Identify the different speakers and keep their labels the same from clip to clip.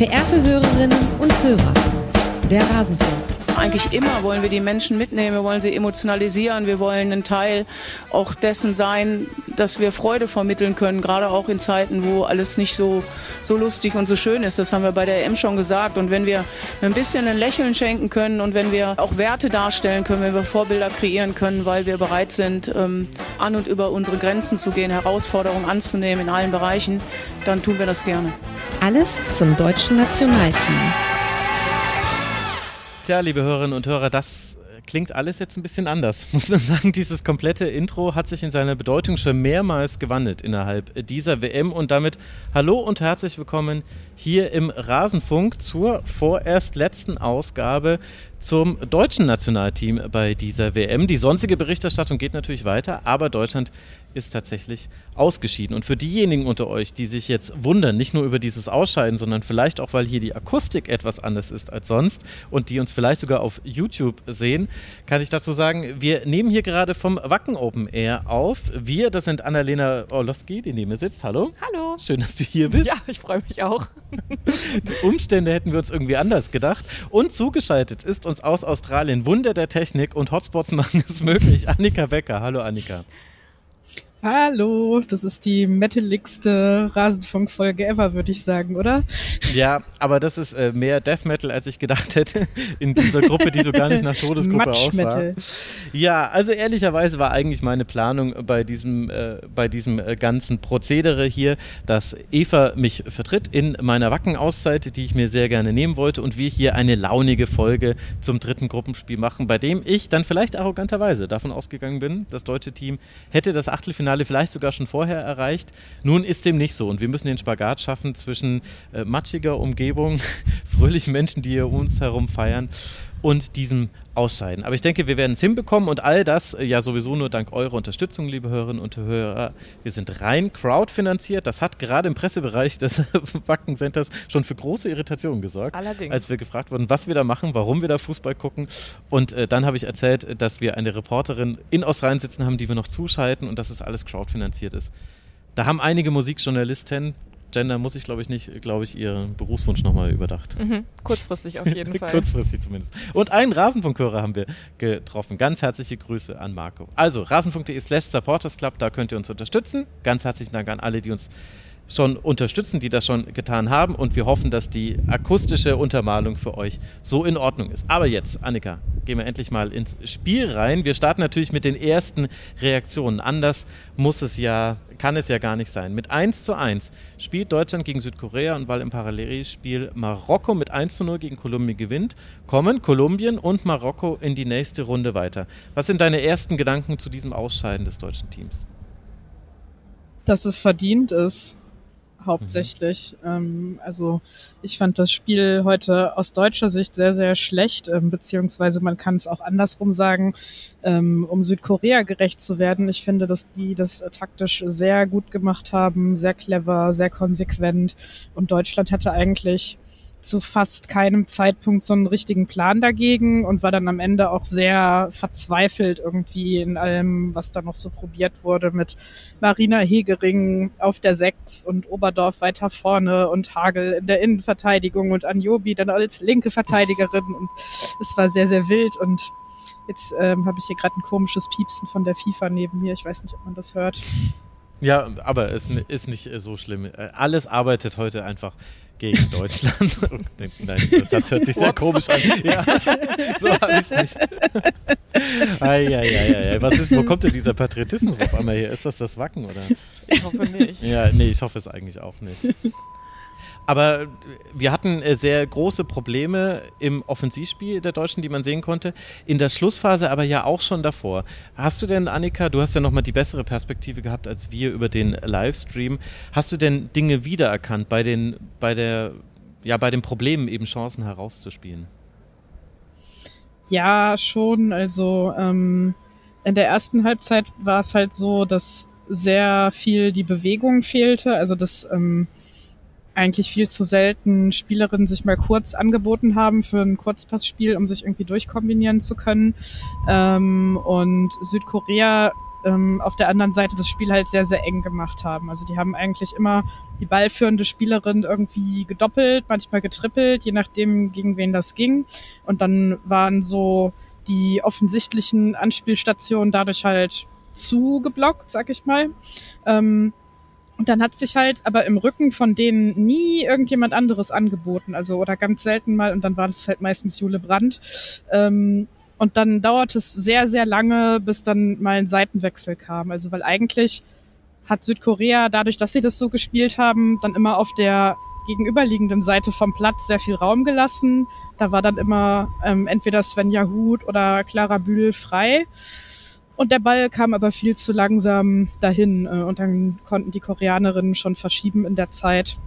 Speaker 1: Verehrte Hörerinnen und Hörer, der Rasenfunk.
Speaker 2: Eigentlich immer wollen wir die Menschen mitnehmen, wir wollen sie emotionalisieren, wir wollen ein Teil auch dessen sein, dass wir Freude vermitteln können, gerade auch in Zeiten, wo alles nicht so, so lustig und so schön ist. Das haben wir bei der EM schon gesagt. Und wenn wir ein bisschen ein Lächeln schenken können und wenn wir auch Werte darstellen können, wenn wir Vorbilder kreieren können, weil wir bereit sind, ähm, an und über unsere Grenzen zu gehen, Herausforderungen anzunehmen in allen Bereichen, dann tun wir das gerne.
Speaker 1: Alles zum deutschen Nationalteam.
Speaker 3: Tja, liebe Hörerinnen und Hörer, das klingt alles jetzt ein bisschen anders. Muss man sagen, dieses komplette Intro hat sich in seiner Bedeutung schon mehrmals gewandelt innerhalb dieser WM und damit hallo und herzlich willkommen hier im Rasenfunk zur vorerst letzten Ausgabe zum deutschen Nationalteam bei dieser WM. Die sonstige Berichterstattung geht natürlich weiter, aber Deutschland ist tatsächlich ausgeschieden. Und für diejenigen unter euch, die sich jetzt wundern, nicht nur über dieses Ausscheiden, sondern vielleicht auch, weil hier die Akustik etwas anders ist als sonst und die uns vielleicht sogar auf YouTube sehen, kann ich dazu sagen, wir nehmen hier gerade vom Wacken Open Air auf. Wir, das sind Annalena Orlowski, die neben mir sitzt. Hallo.
Speaker 4: Hallo.
Speaker 3: Schön, dass du hier bist.
Speaker 4: Ja, ich freue mich auch.
Speaker 3: Die Umstände hätten wir uns irgendwie anders gedacht. Und zugeschaltet ist uns aus Australien Wunder der Technik und Hotspots machen es möglich. Annika Becker. Hallo Annika.
Speaker 5: Hallo, das ist die metaligste Rasenfunk-Folge ever, würde ich sagen, oder?
Speaker 3: Ja, aber das ist äh, mehr Death Metal, als ich gedacht hätte, in dieser Gruppe, die so gar nicht nach Todesgruppe aussah. Ja, also ehrlicherweise war eigentlich meine Planung bei diesem, äh, bei diesem äh, ganzen Prozedere hier, dass Eva mich vertritt in meiner Wacken-Auszeit, die ich mir sehr gerne nehmen wollte und wir hier eine launige Folge zum dritten Gruppenspiel machen, bei dem ich dann vielleicht arroganterweise davon ausgegangen bin, das deutsche Team hätte das Achtelfinale Finale vielleicht sogar schon vorher erreicht. Nun ist dem nicht so und wir müssen den Spagat schaffen zwischen äh, matschiger Umgebung, fröhlichen Menschen, die hier um uns herum feiern und diesem Ausscheiden. Aber ich denke, wir werden es hinbekommen und all das äh, ja sowieso nur dank eurer Unterstützung, liebe Hörerinnen und Hörer. Wir sind rein crowdfinanziert. Das hat gerade im Pressebereich des Wacken Centers schon für große Irritationen gesorgt.
Speaker 4: Allerdings.
Speaker 3: Als wir gefragt wurden, was wir da machen, warum wir da Fußball gucken. Und äh, dann habe ich erzählt, dass wir eine Reporterin in Australien sitzen haben, die wir noch zuschalten und dass es alles crowdfinanziert ist. Da haben einige Musikjournalisten Gender muss ich, glaube ich, nicht, glaube ich, ihren Berufswunsch nochmal überdacht.
Speaker 4: Mhm. Kurzfristig auf jeden Fall.
Speaker 3: Kurzfristig zumindest. Und einen Rasenfunkhörer haben wir getroffen. Ganz herzliche Grüße an Marco. Also, rasenfunk.de slash Supporters Club, da könnt ihr uns unterstützen. Ganz herzlichen Dank an alle, die uns schon unterstützen, die das schon getan haben. Und wir hoffen, dass die akustische Untermalung für euch so in Ordnung ist. Aber jetzt, Annika, gehen wir endlich mal ins Spiel rein. Wir starten natürlich mit den ersten Reaktionen. Anders muss es ja, kann es ja gar nicht sein. Mit 1 zu 1 spielt Deutschland gegen Südkorea und weil im Parallelspiel Marokko mit 1 zu 0 gegen Kolumbien gewinnt, kommen Kolumbien und Marokko in die nächste Runde weiter. Was sind deine ersten Gedanken zu diesem Ausscheiden des deutschen Teams?
Speaker 5: Dass es verdient ist hauptsächlich. Mhm. Ähm, also ich fand das Spiel heute aus deutscher Sicht sehr, sehr schlecht, ähm, beziehungsweise man kann es auch andersrum sagen, ähm, um Südkorea gerecht zu werden. Ich finde, dass die das taktisch sehr gut gemacht haben, sehr clever, sehr konsequent und Deutschland hatte eigentlich zu fast keinem Zeitpunkt so einen richtigen Plan dagegen und war dann am Ende auch sehr verzweifelt irgendwie in allem, was da noch so probiert wurde mit Marina Hegering auf der Sechs und Oberdorf weiter vorne und Hagel in der Innenverteidigung und Anjobi dann als linke Verteidigerin und es war sehr, sehr wild und jetzt ähm, habe ich hier gerade ein komisches Piepsen von der FIFA neben mir. Ich weiß nicht, ob man das hört.
Speaker 3: Ja, aber es ist nicht so schlimm. Äh, alles arbeitet heute einfach gegen Deutschland. Nein, das Satz hört sich sehr komisch an. Ja, so habe ich es nicht. Ei, ei, ei, ei. Was ist, wo kommt denn dieser Patriotismus auf einmal her? Ist das das Wacken, oder?
Speaker 4: Ich hoffe nicht.
Speaker 3: Ja, nee, ich hoffe es eigentlich auch nicht. Aber wir hatten äh, sehr große Probleme im Offensivspiel der Deutschen, die man sehen konnte. In der Schlussphase aber ja auch schon davor. Hast du denn, Annika, du hast ja nochmal die bessere Perspektive gehabt als wir über den Livestream. Hast du denn Dinge wiedererkannt bei den, bei der, ja, bei den Problemen eben Chancen herauszuspielen?
Speaker 5: Ja, schon. Also ähm, in der ersten Halbzeit war es halt so, dass sehr viel die Bewegung fehlte. Also das ähm, eigentlich viel zu selten Spielerinnen sich mal kurz angeboten haben für ein Kurzpassspiel, um sich irgendwie durchkombinieren zu können. Ähm, und Südkorea ähm, auf der anderen Seite das Spiel halt sehr, sehr eng gemacht haben. Also die haben eigentlich immer die ballführende Spielerin irgendwie gedoppelt, manchmal getrippelt, je nachdem, gegen wen das ging. Und dann waren so die offensichtlichen Anspielstationen dadurch halt zugeblockt, sag ich mal. Ähm, und dann hat sich halt aber im Rücken von denen nie irgendjemand anderes angeboten, also oder ganz selten mal. Und dann war das halt meistens Jule Brandt. Ähm, und dann dauert es sehr, sehr lange, bis dann mal ein Seitenwechsel kam. Also weil eigentlich hat Südkorea dadurch, dass sie das so gespielt haben, dann immer auf der gegenüberliegenden Seite vom Platz sehr viel Raum gelassen. Da war dann immer ähm, entweder Svenja Huth oder Clara Bühl frei. Und der Ball kam aber viel zu langsam dahin äh, und dann konnten die Koreanerinnen schon verschieben in der Zeit.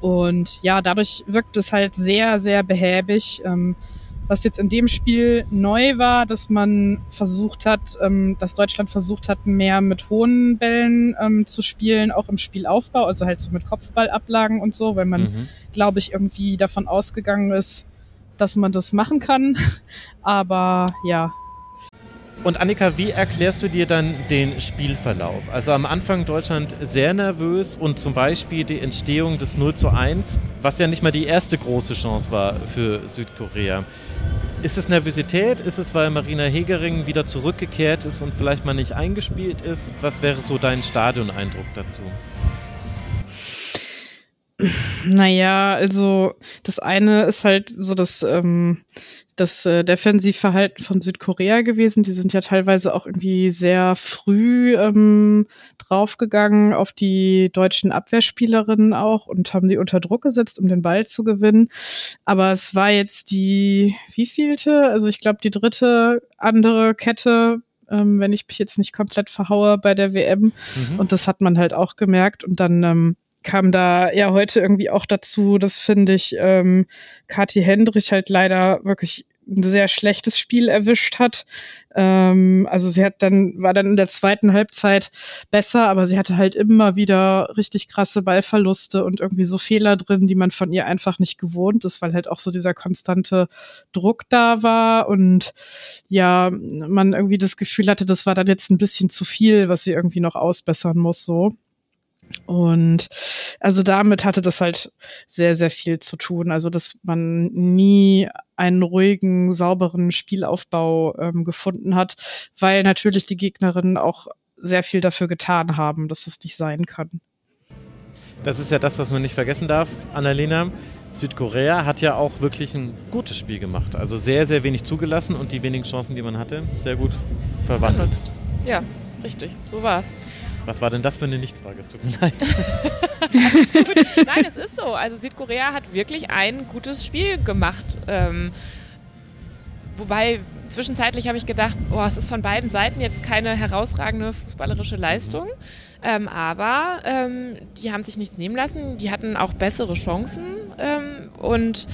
Speaker 5: Und ja, dadurch wirkt es halt sehr, sehr behäbig. Ähm, was jetzt in dem Spiel neu war, dass man versucht hat, ähm, dass Deutschland versucht hat, mehr mit hohen Bällen ähm, zu spielen, auch im Spielaufbau, also halt so mit Kopfballablagen und so, weil man, mhm. glaube ich, irgendwie davon ausgegangen ist, dass man das machen kann. Aber ja,
Speaker 3: und Annika, wie erklärst du dir dann den Spielverlauf? Also am Anfang Deutschland sehr nervös und zum Beispiel die Entstehung des 0 zu 1, was ja nicht mal die erste große Chance war für Südkorea. Ist es Nervosität? Ist es, weil Marina Hegering wieder zurückgekehrt ist und vielleicht mal nicht eingespielt ist? Was wäre so dein Stadioneindruck dazu?
Speaker 5: Naja, also das eine ist halt so das, ähm, das äh, Defensivverhalten von Südkorea gewesen. Die sind ja teilweise auch irgendwie sehr früh ähm, draufgegangen auf die deutschen Abwehrspielerinnen auch und haben die unter Druck gesetzt, um den Ball zu gewinnen. Aber es war jetzt die wievielte? Also ich glaube die dritte andere Kette ähm, wenn ich mich jetzt nicht komplett verhaue bei der WM. Mhm. Und das hat man halt auch gemerkt. Und dann ähm, kam da ja heute irgendwie auch dazu, das finde ich, ähm, Kathi Hendrich halt leider wirklich ein sehr schlechtes Spiel erwischt hat. Ähm, also sie hat dann, war dann in der zweiten Halbzeit besser, aber sie hatte halt immer wieder richtig krasse Ballverluste und irgendwie so Fehler drin, die man von ihr einfach nicht gewohnt ist, weil halt auch so dieser konstante Druck da war und ja, man irgendwie das Gefühl hatte, das war dann jetzt ein bisschen zu viel, was sie irgendwie noch ausbessern muss, so. Und also damit hatte das halt sehr, sehr viel zu tun. Also, dass man nie einen ruhigen, sauberen Spielaufbau ähm, gefunden hat, weil natürlich die Gegnerinnen auch sehr viel dafür getan haben, dass das nicht sein kann.
Speaker 3: Das ist ja das, was man nicht vergessen darf, Annalena. Südkorea hat ja auch wirklich ein gutes Spiel gemacht. Also sehr, sehr wenig zugelassen und die wenigen Chancen, die man hatte, sehr gut verwandelt.
Speaker 4: Ja, richtig. So war es.
Speaker 3: Was war denn das für eine Nichtfrage? Es tut mir leid.
Speaker 4: Nein, es ist so. Also Südkorea hat wirklich ein gutes Spiel gemacht. Ähm, wobei zwischenzeitlich habe ich gedacht, oh, es ist von beiden Seiten jetzt keine herausragende fußballerische Leistung. Ähm, aber ähm, die haben sich nichts nehmen lassen. Die hatten auch bessere Chancen ähm, und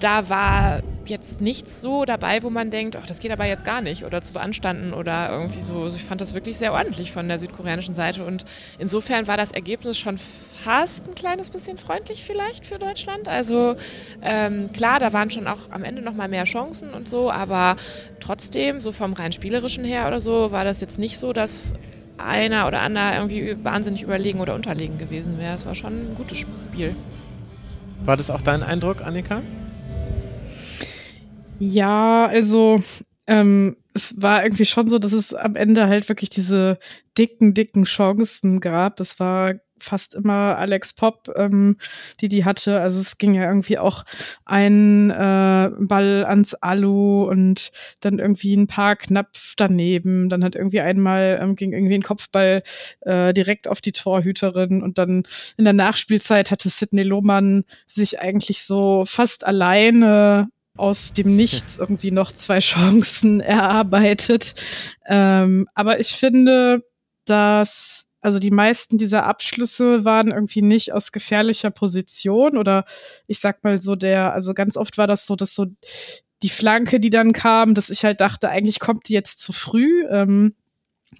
Speaker 4: da war jetzt nichts so dabei, wo man denkt, ach, das geht aber jetzt gar nicht oder zu beanstanden oder irgendwie so. Also ich fand das wirklich sehr ordentlich von der südkoreanischen Seite und insofern war das Ergebnis schon fast ein kleines bisschen freundlich vielleicht für Deutschland. Also ähm, klar, da waren schon auch am Ende noch mal mehr Chancen und so, aber trotzdem, so vom rein spielerischen her oder so, war das jetzt nicht so, dass einer oder andere irgendwie wahnsinnig überlegen oder unterlegen gewesen wäre. Es war schon ein gutes Spiel.
Speaker 3: War das auch dein Eindruck, Annika?
Speaker 5: Ja, also ähm, es war irgendwie schon so, dass es am Ende halt wirklich diese dicken, dicken Chancen gab. Es war fast immer Alex Pop, ähm, die die hatte. Also es ging ja irgendwie auch ein äh, Ball ans Alu und dann irgendwie ein paar knapp daneben. Dann hat irgendwie einmal ähm, ging irgendwie ein Kopfball äh, direkt auf die Torhüterin und dann in der Nachspielzeit hatte Sidney Lohmann sich eigentlich so fast alleine aus dem Nichts irgendwie noch zwei Chancen erarbeitet. Ähm, aber ich finde, dass also die meisten dieser Abschlüsse waren irgendwie nicht aus gefährlicher Position oder ich sag mal so der, also ganz oft war das so, dass so die Flanke, die dann kam, dass ich halt dachte, eigentlich kommt die jetzt zu früh. Ähm,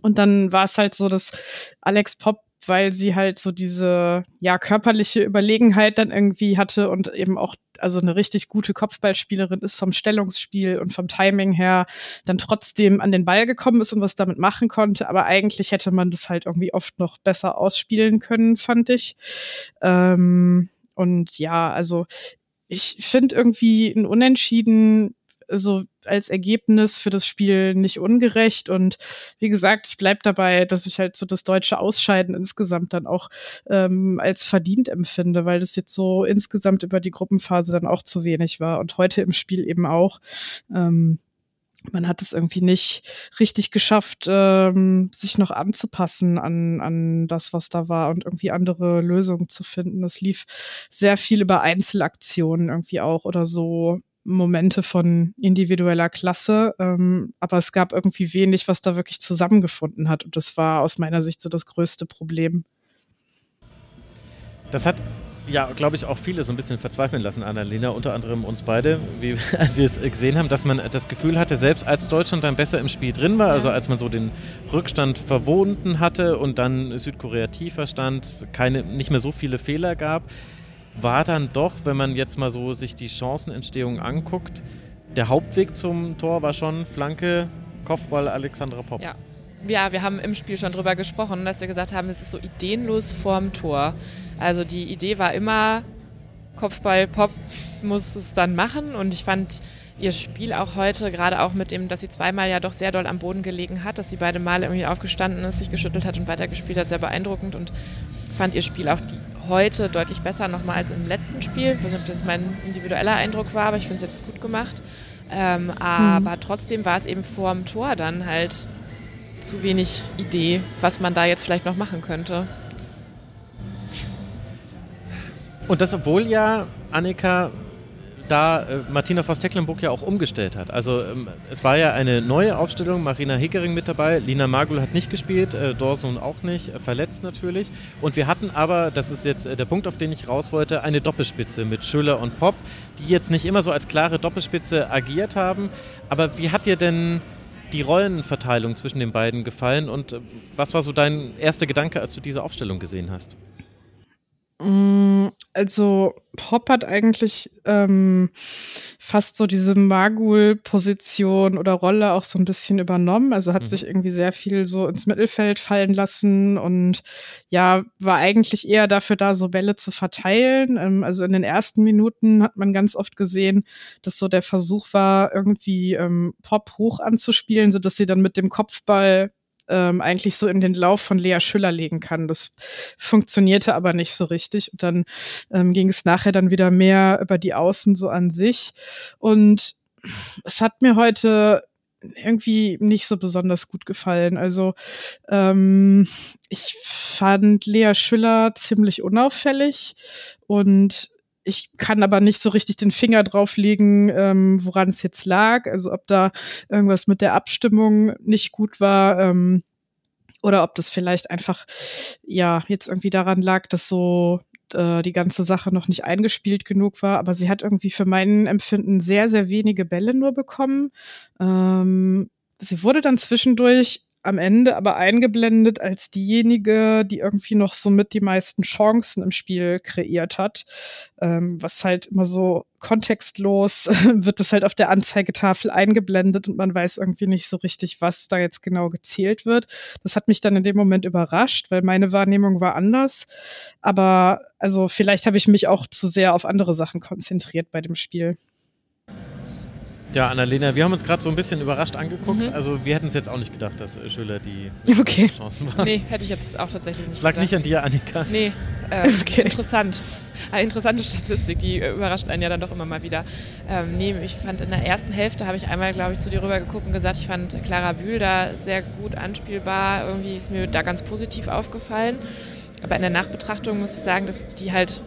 Speaker 5: und dann war es halt so, dass Alex Pop weil sie halt so diese ja körperliche Überlegenheit dann irgendwie hatte und eben auch also eine richtig gute Kopfballspielerin ist vom Stellungsspiel und vom Timing her dann trotzdem an den Ball gekommen ist und was damit machen konnte, aber eigentlich hätte man das halt irgendwie oft noch besser ausspielen können, fand ich. Ähm, und ja, also ich finde irgendwie ein Unentschieden so als Ergebnis für das Spiel nicht ungerecht. Und wie gesagt, ich bleib dabei, dass ich halt so das deutsche Ausscheiden insgesamt dann auch ähm, als verdient empfinde, weil das jetzt so insgesamt über die Gruppenphase dann auch zu wenig war und heute im Spiel eben auch. Ähm, man hat es irgendwie nicht richtig geschafft, ähm, sich noch anzupassen an, an das, was da war und irgendwie andere Lösungen zu finden. Es lief sehr viel über Einzelaktionen irgendwie auch oder so Momente von individueller Klasse, ähm, aber es gab irgendwie wenig, was da wirklich zusammengefunden hat. Und das war aus meiner Sicht so das größte Problem.
Speaker 3: Das hat ja, glaube ich, auch viele so ein bisschen verzweifeln lassen, Annalena, unter anderem uns beide, wie, als wir es gesehen haben, dass man das Gefühl hatte, selbst als Deutschland dann besser im Spiel drin war, also als man so den Rückstand verwunden hatte und dann Südkorea tiefer stand, keine, nicht mehr so viele Fehler gab, war dann doch, wenn man jetzt mal so sich die Chancenentstehung anguckt, der Hauptweg zum Tor war schon Flanke, Kopfball Alexandra Popp.
Speaker 4: Ja. Ja, wir haben im Spiel schon drüber gesprochen, dass wir gesagt haben, es ist so ideenlos vorm Tor. Also die Idee war immer, Kopfball, Pop muss es dann machen und ich fand ihr Spiel auch heute, gerade auch mit dem, dass sie zweimal ja doch sehr doll am Boden gelegen hat, dass sie beide Male irgendwie aufgestanden ist, sich geschüttelt hat und weitergespielt hat, sehr beeindruckend und fand ihr Spiel auch die heute deutlich besser nochmal als im letzten Spiel. Ich weiß nicht, ob das mein individueller Eindruck war, aber ich finde, sie hat es gut gemacht. Ähm, aber hm. trotzdem war es eben vor dem Tor dann halt zu wenig Idee, was man da jetzt vielleicht noch machen könnte.
Speaker 3: Und das, obwohl ja Annika da äh, Martina Voss-Tecklenburg ja auch umgestellt hat. Also ähm, es war ja eine neue Aufstellung, Marina Hickering mit dabei, Lina Magul hat nicht gespielt, äh, Dorson auch nicht, äh, verletzt natürlich. Und wir hatten aber, das ist jetzt äh, der Punkt, auf den ich raus wollte, eine Doppelspitze mit Schüller und Pop, die jetzt nicht immer so als klare Doppelspitze agiert haben. Aber wie hat dir denn die Rollenverteilung zwischen den beiden gefallen und äh, was war so dein erster Gedanke, als du diese Aufstellung gesehen hast?
Speaker 5: Mm, also Pop hat eigentlich ähm, fast so diese Magul-Position oder Rolle auch so ein bisschen übernommen. Also hat mhm. sich irgendwie sehr viel so ins Mittelfeld fallen lassen und ja, war eigentlich eher dafür da, so Bälle zu verteilen. Ähm, also in den ersten Minuten hat man ganz oft gesehen, dass so der Versuch war, irgendwie ähm, Pop hoch anzuspielen, so dass sie dann mit dem Kopfball ähm, eigentlich so in den Lauf von Lea Schüller legen kann. Das funktionierte aber nicht so richtig. Und dann ähm, ging es nachher dann wieder mehr über die Außen so an sich. Und es hat mir heute irgendwie nicht so besonders gut gefallen. Also ähm, ich fand Lea Schüller ziemlich unauffällig und ich kann aber nicht so richtig den Finger drauflegen, ähm, woran es jetzt lag. Also ob da irgendwas mit der Abstimmung nicht gut war. Ähm, oder ob das vielleicht einfach ja jetzt irgendwie daran lag, dass so äh, die ganze Sache noch nicht eingespielt genug war. Aber sie hat irgendwie für meinen Empfinden sehr, sehr wenige Bälle nur bekommen. Ähm, sie wurde dann zwischendurch am Ende aber eingeblendet als diejenige, die irgendwie noch so mit die meisten Chancen im Spiel kreiert hat. Ähm, was halt immer so kontextlos wird das halt auf der Anzeigetafel eingeblendet und man weiß irgendwie nicht so richtig, was da jetzt genau gezählt wird. Das hat mich dann in dem Moment überrascht, weil meine Wahrnehmung war anders. Aber also vielleicht habe ich mich auch zu sehr auf andere Sachen konzentriert bei dem Spiel.
Speaker 3: Ja, Annalena, wir haben uns gerade so ein bisschen überrascht angeguckt. Mhm. Also wir hätten es jetzt auch nicht gedacht, dass Schüler die
Speaker 5: okay.
Speaker 4: Chancen war. Nee, hätte ich jetzt auch tatsächlich nicht
Speaker 3: Es lag
Speaker 4: gedacht.
Speaker 3: nicht an dir, Annika.
Speaker 4: Nee, äh, okay. interessant. Eine interessante Statistik, die überrascht einen ja dann doch immer mal wieder. Ähm, nee, ich fand in der ersten Hälfte, habe ich einmal, glaube ich, zu dir rüber geguckt und gesagt, ich fand Clara Bühl da sehr gut anspielbar. Irgendwie ist mir da ganz positiv aufgefallen. Aber in der Nachbetrachtung muss ich sagen, dass die halt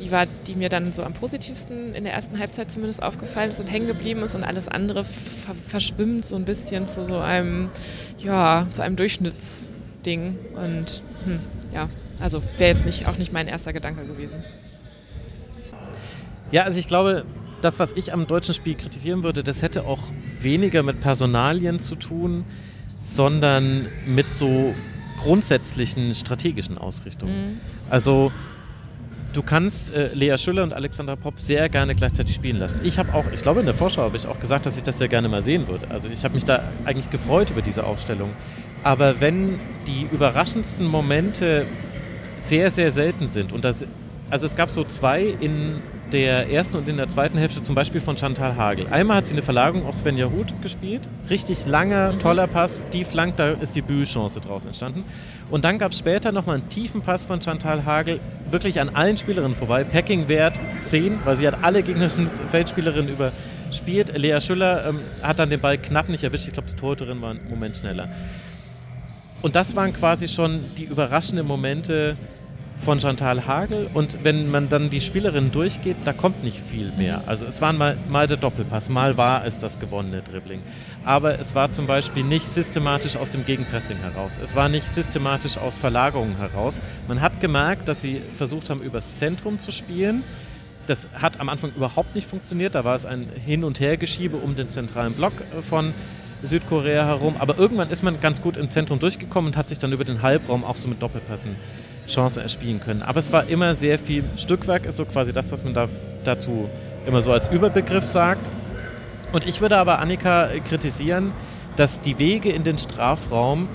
Speaker 4: die war, die mir dann so am positivsten in der ersten Halbzeit zumindest aufgefallen ist und hängen geblieben ist und alles andere ver verschwimmt so ein bisschen zu so einem, ja, zu einem Durchschnittsding. Und hm, ja, also wäre jetzt nicht, auch nicht mein erster Gedanke gewesen.
Speaker 3: Ja, also ich glaube, das, was ich am deutschen Spiel kritisieren würde, das hätte auch weniger mit Personalien zu tun, sondern mit so grundsätzlichen strategischen Ausrichtung. Mhm. Also du kannst äh, Lea Schüller und Alexander Popp sehr gerne gleichzeitig spielen lassen. Ich habe auch, ich glaube in der Vorschau habe ich auch gesagt, dass ich das sehr gerne mal sehen würde. Also ich habe mich da eigentlich gefreut über diese Aufstellung. Aber wenn die überraschendsten Momente sehr, sehr selten sind und das, also es gab so zwei in der ersten und in der zweiten Hälfte zum Beispiel von Chantal Hagel. Einmal hat sie eine Verlagerung auf Svenja Huth gespielt. Richtig langer, toller Pass, die Flank, da ist die Bühlchance draus entstanden. Und dann gab es später nochmal einen tiefen Pass von Chantal Hagel, wirklich an allen Spielerinnen vorbei. Packing-Wert 10, weil sie hat alle gegnerischen Feldspielerinnen überspielt. Lea Schüller ähm, hat dann den Ball knapp nicht erwischt. Ich glaube, die Torhüterin war einen Moment schneller. Und das waren quasi schon die überraschenden Momente, von Chantal Hagel und wenn man dann die Spielerinnen durchgeht, da kommt nicht viel mehr. Also es war mal, mal der Doppelpass, mal war es das gewonnene Dribbling. Aber es war zum Beispiel nicht systematisch aus dem Gegenpressing heraus. Es war nicht systematisch aus Verlagerungen heraus. Man hat gemerkt, dass sie versucht haben, übers Zentrum zu spielen. Das hat am Anfang überhaupt nicht funktioniert. Da war es ein Hin- und Hergeschiebe um den zentralen Block von Südkorea herum. Aber irgendwann ist man ganz gut im Zentrum durchgekommen und hat sich dann über den Halbraum auch so mit Doppelpassen Chance erspielen können. Aber es war immer sehr viel Stückwerk, ist so quasi das, was man da, dazu immer so als Überbegriff sagt. Und ich würde aber Annika kritisieren, dass die Wege in den Strafraum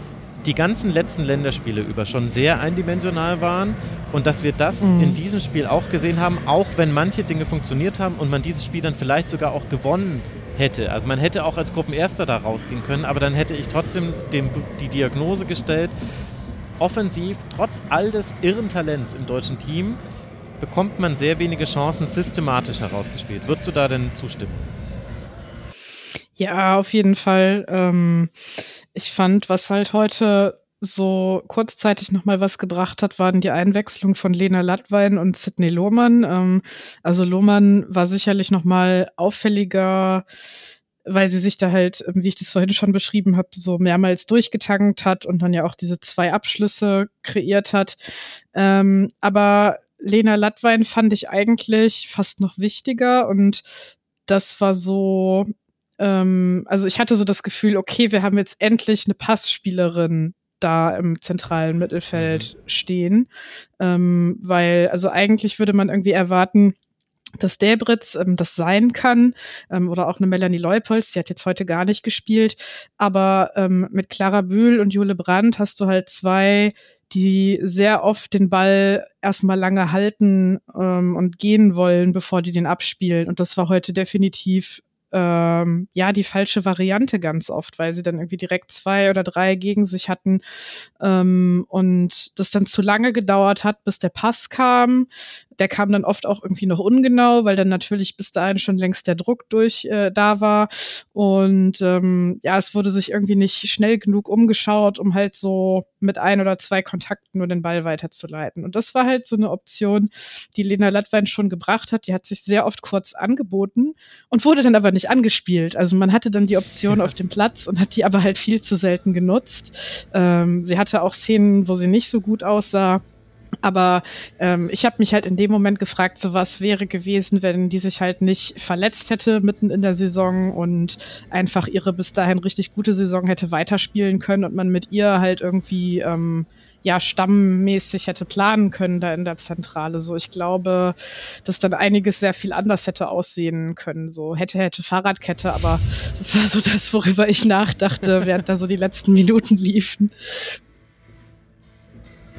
Speaker 3: die ganzen letzten Länderspiele über schon sehr eindimensional waren und dass wir das mhm. in diesem Spiel auch gesehen haben, auch wenn manche Dinge funktioniert haben und man dieses Spiel dann vielleicht sogar auch gewonnen hätte. Also man hätte auch als Gruppenerster da rausgehen können, aber dann hätte ich trotzdem dem, die Diagnose gestellt, offensiv, trotz all des irren Talents im deutschen Team, bekommt man sehr wenige Chancen systematisch herausgespielt. Würdest du da denn zustimmen?
Speaker 5: Ja, auf jeden Fall. Ähm, ich fand, was halt heute so kurzzeitig nochmal was gebracht hat, waren die Einwechslung von Lena Lattwein und Sidney Lohmann. Ähm, also Lohmann war sicherlich nochmal auffälliger weil sie sich da halt, ähm, wie ich das vorhin schon beschrieben habe, so mehrmals durchgetankt hat und dann ja auch diese zwei Abschlüsse kreiert hat. Ähm, aber Lena Lattwein fand ich eigentlich fast noch wichtiger und das war so, ähm, also ich hatte so das Gefühl, okay, wir haben jetzt endlich eine Passspielerin da im zentralen Mittelfeld mhm. stehen, ähm, weil also eigentlich würde man irgendwie erwarten, dass Debritz ähm, das sein kann ähm, oder auch eine Melanie Leupolz, die hat jetzt heute gar nicht gespielt, aber ähm, mit Clara Bühl und Jule Brandt hast du halt zwei, die sehr oft den Ball erstmal lange halten ähm, und gehen wollen, bevor die den abspielen und das war heute definitiv ähm, ja die falsche Variante ganz oft, weil sie dann irgendwie direkt zwei oder drei gegen sich hatten ähm, und das dann zu lange gedauert hat, bis der Pass kam. Der kam dann oft auch irgendwie noch ungenau, weil dann natürlich bis dahin schon längst der Druck durch äh, da war. Und ähm, ja, es wurde sich irgendwie nicht schnell genug umgeschaut, um halt so mit ein oder zwei Kontakten nur den Ball weiterzuleiten. Und das war halt so eine Option, die Lena Lattwein schon gebracht hat. Die hat sich sehr oft kurz angeboten und wurde dann aber nicht angespielt. Also man hatte dann die Option auf dem Platz und hat die aber halt viel zu selten genutzt. Ähm, sie hatte auch Szenen, wo sie nicht so gut aussah. Aber ähm, ich habe mich halt in dem Moment gefragt, so was wäre gewesen, wenn die sich halt nicht verletzt hätte mitten in der Saison und einfach ihre bis dahin richtig gute Saison hätte weiterspielen können und man mit ihr halt irgendwie ähm, ja stammmäßig hätte planen können da in der Zentrale. So, ich glaube, dass dann einiges sehr viel anders hätte aussehen können. So hätte, hätte Fahrradkette, aber das war so das, worüber ich nachdachte, während da so die letzten Minuten liefen.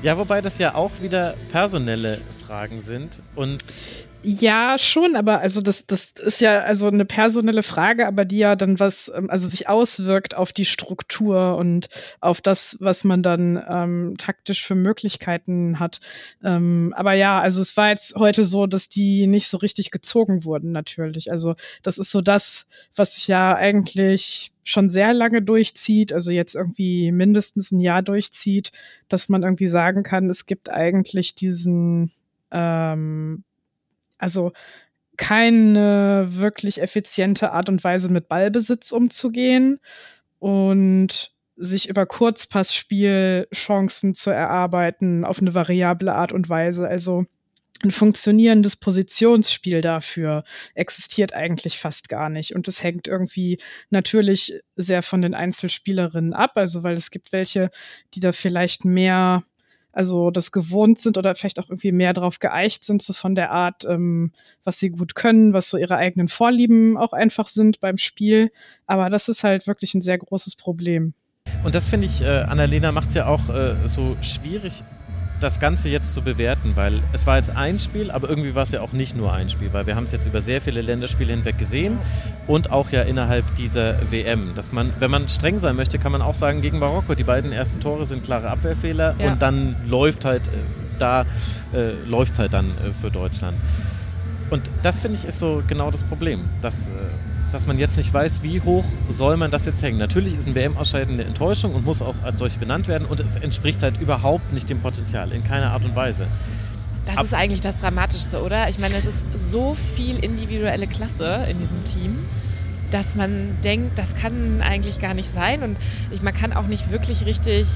Speaker 3: Ja, wobei das ja auch wieder personelle Fragen sind und
Speaker 5: ja, schon, aber also das, das ist ja also eine personelle Frage, aber die ja dann was, ähm, also sich auswirkt auf die Struktur und auf das, was man dann ähm, taktisch für Möglichkeiten hat. Ähm, aber ja, also es war jetzt heute so, dass die nicht so richtig gezogen wurden, natürlich. Also das ist so das, was sich ja eigentlich schon sehr lange durchzieht, also jetzt irgendwie mindestens ein Jahr durchzieht, dass man irgendwie sagen kann, es gibt eigentlich diesen ähm, also keine wirklich effiziente Art und Weise mit Ballbesitz umzugehen und sich über Kurzpassspiel Chancen zu erarbeiten auf eine variable Art und Weise. Also ein funktionierendes Positionsspiel dafür existiert eigentlich fast gar nicht. Und es hängt irgendwie natürlich sehr von den Einzelspielerinnen ab. Also, weil es gibt welche, die da vielleicht mehr, also das gewohnt sind oder vielleicht auch irgendwie mehr drauf geeicht sind, so von der Art, ähm, was sie gut können, was so ihre eigenen Vorlieben auch einfach sind beim Spiel. Aber das ist halt wirklich ein sehr großes Problem.
Speaker 3: Und das finde ich, äh, Annalena macht es ja auch äh, so schwierig das Ganze jetzt zu bewerten, weil es war jetzt ein Spiel, aber irgendwie war es ja auch nicht nur ein Spiel, weil wir haben es jetzt über sehr viele Länderspiele hinweg gesehen und auch ja innerhalb dieser WM. Dass man, wenn man streng sein möchte, kann man auch sagen, gegen Marokko, die beiden ersten Tore sind klare Abwehrfehler ja. und dann läuft halt äh, da, äh, läuft halt dann äh, für Deutschland. Und das finde ich ist so genau das Problem, dass äh, dass man jetzt nicht weiß, wie hoch soll man das jetzt hängen. Natürlich ist ein WM-Ausscheiden eine Enttäuschung und muss auch als solche benannt werden und es entspricht halt überhaupt nicht dem Potenzial, in keiner Art und Weise.
Speaker 4: Das Ab ist eigentlich das Dramatischste, oder? Ich meine, es ist so viel individuelle Klasse in diesem Team, dass man denkt, das kann eigentlich gar nicht sein und ich, man kann auch nicht wirklich richtig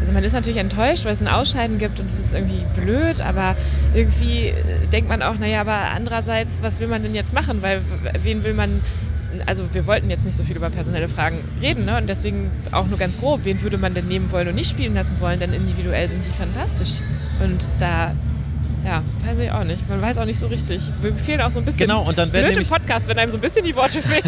Speaker 4: also man ist natürlich enttäuscht, weil es ein Ausscheiden gibt und es ist irgendwie blöd, aber irgendwie denkt man auch, naja, aber andererseits, was will man denn jetzt machen? Weil wen will man also wir wollten jetzt nicht so viel über personelle Fragen reden, ne? Und deswegen auch nur ganz grob, wen würde man denn nehmen wollen und nicht spielen lassen wollen, denn individuell sind die fantastisch. Und da ja, weiß ich auch nicht. Man weiß auch nicht so richtig. Wir fehlen auch so ein bisschen.
Speaker 3: Genau, und dann blöd
Speaker 4: im Podcast, wenn einem so ein bisschen die Worte fehlen.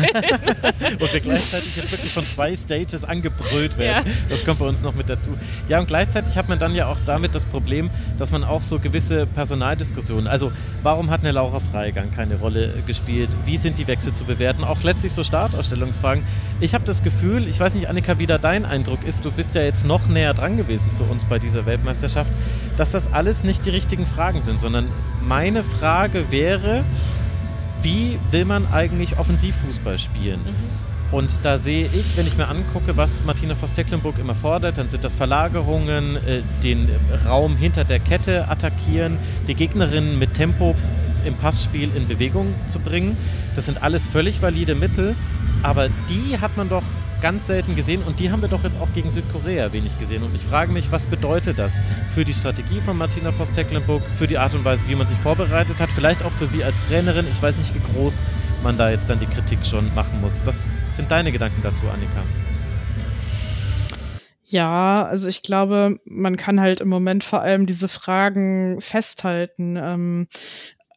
Speaker 3: und wir gleichzeitig jetzt wirklich von zwei Stages angebrüllt werden. Ja. Das kommt bei uns noch mit dazu. Ja, und gleichzeitig hat man dann ja auch damit das Problem, dass man auch so gewisse Personaldiskussionen, also warum hat eine Laura Freigang keine Rolle gespielt? Wie sind die Wechsel zu bewerten? Auch letztlich so Startausstellungsfragen. Ich habe das Gefühl, ich weiß nicht, Annika, wie da dein Eindruck ist, du bist ja jetzt noch näher dran gewesen für uns bei dieser Weltmeisterschaft, dass das alles nicht die richtigen Fragen sind sind, sondern meine Frage wäre, wie will man eigentlich Offensivfußball spielen? Mhm. Und da sehe ich, wenn ich mir angucke, was Martina Voss-Tecklenburg immer fordert, dann sind das Verlagerungen, äh, den Raum hinter der Kette attackieren, die Gegnerinnen mit Tempo im Passspiel in Bewegung zu bringen. Das sind alles völlig valide Mittel, aber die hat man doch ganz selten gesehen und die haben wir doch jetzt auch gegen Südkorea wenig gesehen. Und ich frage mich, was bedeutet das für die Strategie von Martina Voss-Tecklenburg, für die Art und Weise, wie man sich vorbereitet hat, vielleicht auch für sie als Trainerin. Ich weiß nicht, wie groß man da jetzt dann die Kritik schon machen muss. Was sind deine Gedanken dazu, Annika?
Speaker 5: Ja, also ich glaube, man kann halt im Moment vor allem diese Fragen festhalten. Ähm,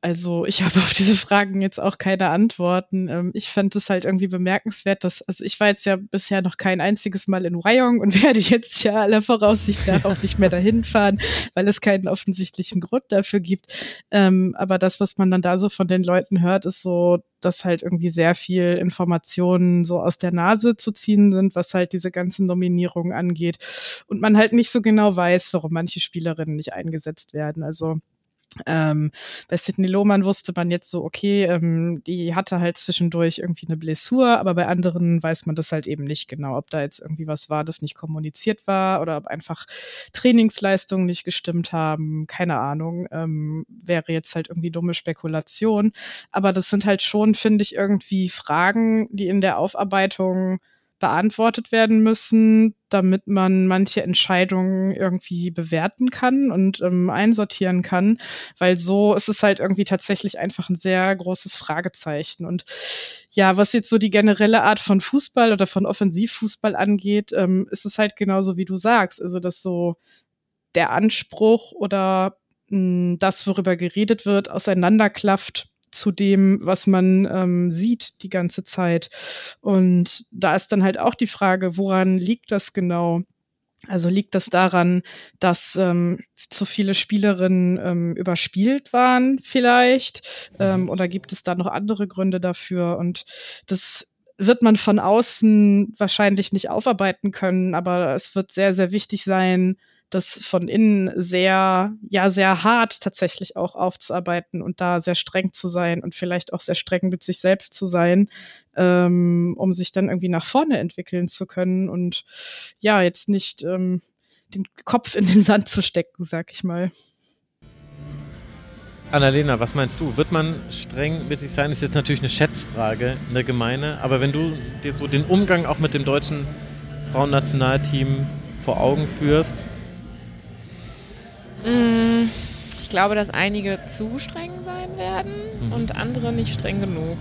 Speaker 5: also ich habe auf diese Fragen jetzt auch keine Antworten. Ähm, ich fand es halt irgendwie bemerkenswert, dass, also ich war jetzt ja bisher noch kein einziges Mal in Wyong und werde jetzt ja aller Voraussicht nach auch nicht mehr dahin fahren, weil es keinen offensichtlichen Grund dafür gibt. Ähm, aber das, was man dann da so von den Leuten hört, ist so, dass halt irgendwie sehr viel Informationen so aus der Nase zu ziehen sind, was halt diese ganzen Nominierungen angeht. Und man halt nicht so genau weiß, warum manche Spielerinnen nicht eingesetzt werden. Also ähm, bei Sidney Lohmann wusste man jetzt so, okay, ähm, die hatte halt zwischendurch irgendwie eine Blessur, aber bei anderen weiß man das halt eben nicht genau, ob da jetzt irgendwie was war, das nicht kommuniziert war oder ob einfach Trainingsleistungen nicht gestimmt haben. Keine Ahnung. Ähm, wäre jetzt halt irgendwie dumme Spekulation. Aber das sind halt schon, finde ich, irgendwie Fragen, die in der Aufarbeitung beantwortet werden müssen, damit man manche Entscheidungen irgendwie bewerten kann und ähm, einsortieren kann, weil so ist es halt irgendwie tatsächlich einfach ein sehr großes Fragezeichen. Und ja, was jetzt so die generelle Art von Fußball oder von Offensivfußball angeht, ähm, ist es halt genauso wie du sagst, also dass so der Anspruch oder mh, hm, das, worüber geredet wird, auseinanderklafft zu dem, was man ähm, sieht die ganze Zeit. Und da ist dann halt auch die Frage, woran liegt das genau? Also liegt das daran, dass ähm, zu viele Spielerinnen ähm, überspielt waren vielleicht? Ähm, mhm. oder gibt es da noch andere Gründe dafür? Und das wird man von außen wahrscheinlich nicht aufarbeiten können, aber es wird sehr, sehr wichtig sein, das von innen sehr, ja, sehr hart tatsächlich auch aufzuarbeiten und da sehr streng zu sein und vielleicht auch sehr streng mit sich selbst zu sein, ähm, um sich dann irgendwie nach vorne entwickeln zu können und ja, jetzt nicht ähm, den Kopf in den Sand zu stecken, sag ich mal.
Speaker 3: Annalena, was meinst du? Wird man streng mit sich sein? Ist jetzt natürlich eine Schätzfrage, eine gemeine, aber wenn du dir so den Umgang auch mit dem deutschen Frauennationalteam vor Augen führst,
Speaker 4: ich ich glaube, dass einige zu streng sein werden mhm. und andere nicht streng genug.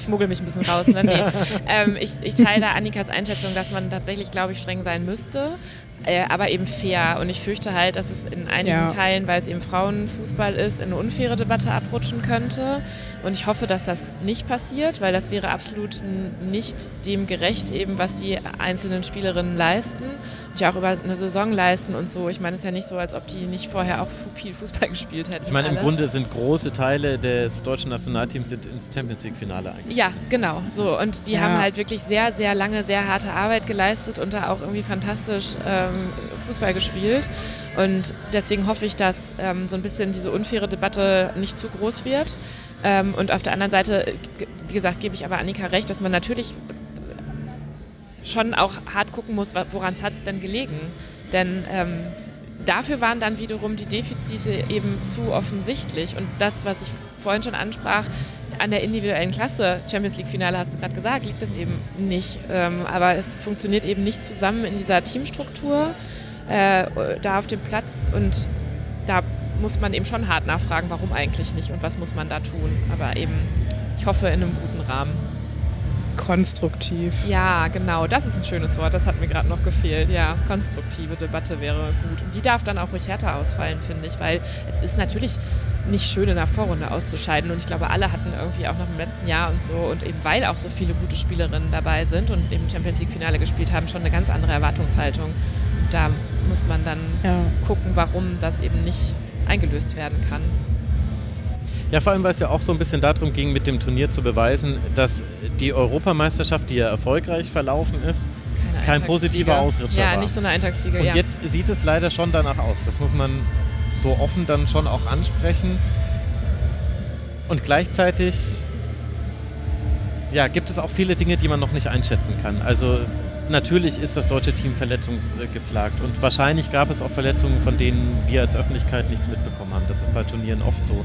Speaker 4: Ich muggel mich ein bisschen raus. Ne? Nee. ähm, ich, ich teile Annikas Einschätzung, dass man tatsächlich, glaube ich, streng sein müsste äh, aber eben fair. Und ich fürchte halt, dass es in einigen ja. Teilen, weil es eben Frauenfußball ist, in eine unfaire Debatte abrutschen könnte. Und ich hoffe, dass das nicht passiert, weil das wäre absolut nicht dem gerecht, eben was die einzelnen Spielerinnen leisten und ja auch über eine Saison leisten und so. Ich meine, es ist ja nicht so, als ob die nicht vorher auch viel Fußball gespielt hätten.
Speaker 3: Ich meine, alle. im Grunde sind große Teile des deutschen Nationalteams sind ins Champions League-Finale eingegangen.
Speaker 4: Ja, genau. So. Und die ja. haben halt wirklich sehr, sehr lange, sehr harte Arbeit geleistet und da auch irgendwie fantastisch ähm, Fußball gespielt. Und deswegen hoffe ich, dass ähm, so ein bisschen diese unfaire Debatte nicht zu groß wird. Ähm, und auf der anderen Seite, wie gesagt, gebe ich aber Annika recht, dass man natürlich schon auch hart gucken muss, woran hat es denn gelegen. Denn ähm, dafür waren dann wiederum die Defizite eben zu offensichtlich. Und das, was ich vorhin schon ansprach, an der individuellen Klasse, Champions League-Finale hast du gerade gesagt, liegt es eben nicht. Ähm, aber es funktioniert eben nicht zusammen in dieser Teamstruktur äh, da auf dem Platz. Und da muss man eben schon hart nachfragen, warum eigentlich nicht und was muss man da tun. Aber eben, ich hoffe, in einem guten Rahmen
Speaker 5: konstruktiv.
Speaker 4: Ja, genau, das ist ein schönes Wort, das hat mir gerade noch gefehlt. Ja, konstruktive Debatte wäre gut. Und die darf dann auch ruhig härter ausfallen, finde ich, weil es ist natürlich nicht schön in der Vorrunde auszuscheiden. Und ich glaube, alle hatten irgendwie auch noch im letzten Jahr und so und eben weil auch so viele gute Spielerinnen dabei sind und im Champions League-Finale gespielt haben, schon eine ganz andere Erwartungshaltung. Und da muss man dann ja. gucken, warum das eben nicht eingelöst werden kann.
Speaker 3: Ja, vor allem, weil es ja auch so ein bisschen darum ging, mit dem Turnier zu beweisen, dass die Europameisterschaft, die ja erfolgreich verlaufen ist, Keine kein positiver Ausrutscher
Speaker 4: ja,
Speaker 3: war.
Speaker 4: nicht so eine Eintagsfliege.
Speaker 3: Und
Speaker 4: ja.
Speaker 3: jetzt sieht es leider schon danach aus. Das muss man so offen dann schon auch ansprechen. Und gleichzeitig ja, gibt es auch viele Dinge, die man noch nicht einschätzen kann. Also natürlich ist das deutsche Team verletzungsgeplagt und wahrscheinlich gab es auch Verletzungen, von denen wir als Öffentlichkeit nichts mitbekommen haben. Das ist bei Turnieren oft so.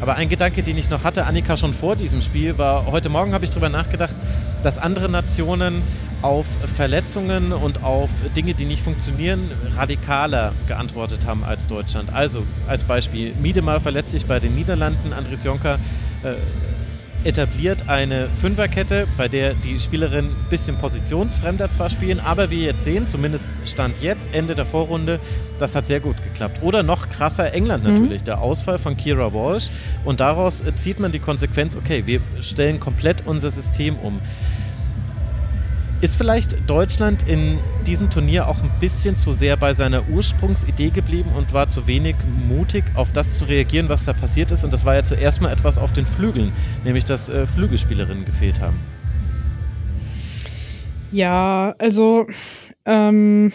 Speaker 3: Aber ein Gedanke, den ich noch hatte, Annika, schon vor diesem Spiel, war, heute Morgen habe ich darüber nachgedacht, dass andere Nationen auf Verletzungen und auf Dinge, die nicht funktionieren, radikaler geantwortet haben als Deutschland. Also als Beispiel, Miedemar verletzt sich bei den Niederlanden, Andres Jonker äh, etabliert eine Fünferkette, bei der die Spielerinnen ein bisschen positionsfremder zwar spielen, aber wie wir jetzt sehen, zumindest Stand jetzt, Ende der Vorrunde, das hat sehr gut geklappt. Oder noch krasser England mhm. natürlich, mhm. der Ausfall von Kira Walsh. Und daraus zieht man die Konsequenz, okay, wir stellen komplett unser System um. Ist vielleicht Deutschland in diesem Turnier auch ein bisschen zu sehr bei seiner Ursprungsidee geblieben und war zu wenig mutig, auf das zu reagieren, was da passiert ist? Und das war ja zuerst mal etwas auf den Flügeln, nämlich dass äh, Flügelspielerinnen gefehlt haben.
Speaker 5: Ja, also ähm,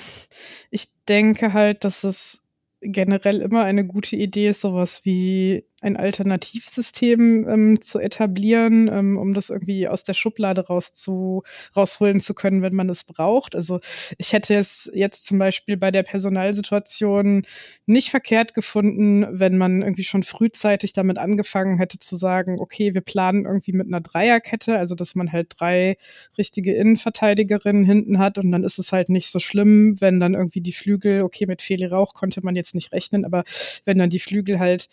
Speaker 5: ich denke halt, dass es generell immer eine gute Idee ist, sowas wie ein Alternativsystem ähm, zu etablieren, ähm, um das irgendwie aus der Schublade raus zu, rausholen zu können, wenn man es braucht. Also ich hätte es jetzt zum Beispiel bei der Personalsituation nicht verkehrt gefunden, wenn man irgendwie schon frühzeitig damit angefangen hätte zu sagen, okay, wir planen irgendwie mit einer Dreierkette, also dass man halt drei richtige Innenverteidigerinnen hinten hat und dann ist es halt nicht so schlimm, wenn dann irgendwie die Flügel, okay, mit Feli Rauch konnte man jetzt nicht rechnen, aber wenn dann die Flügel halt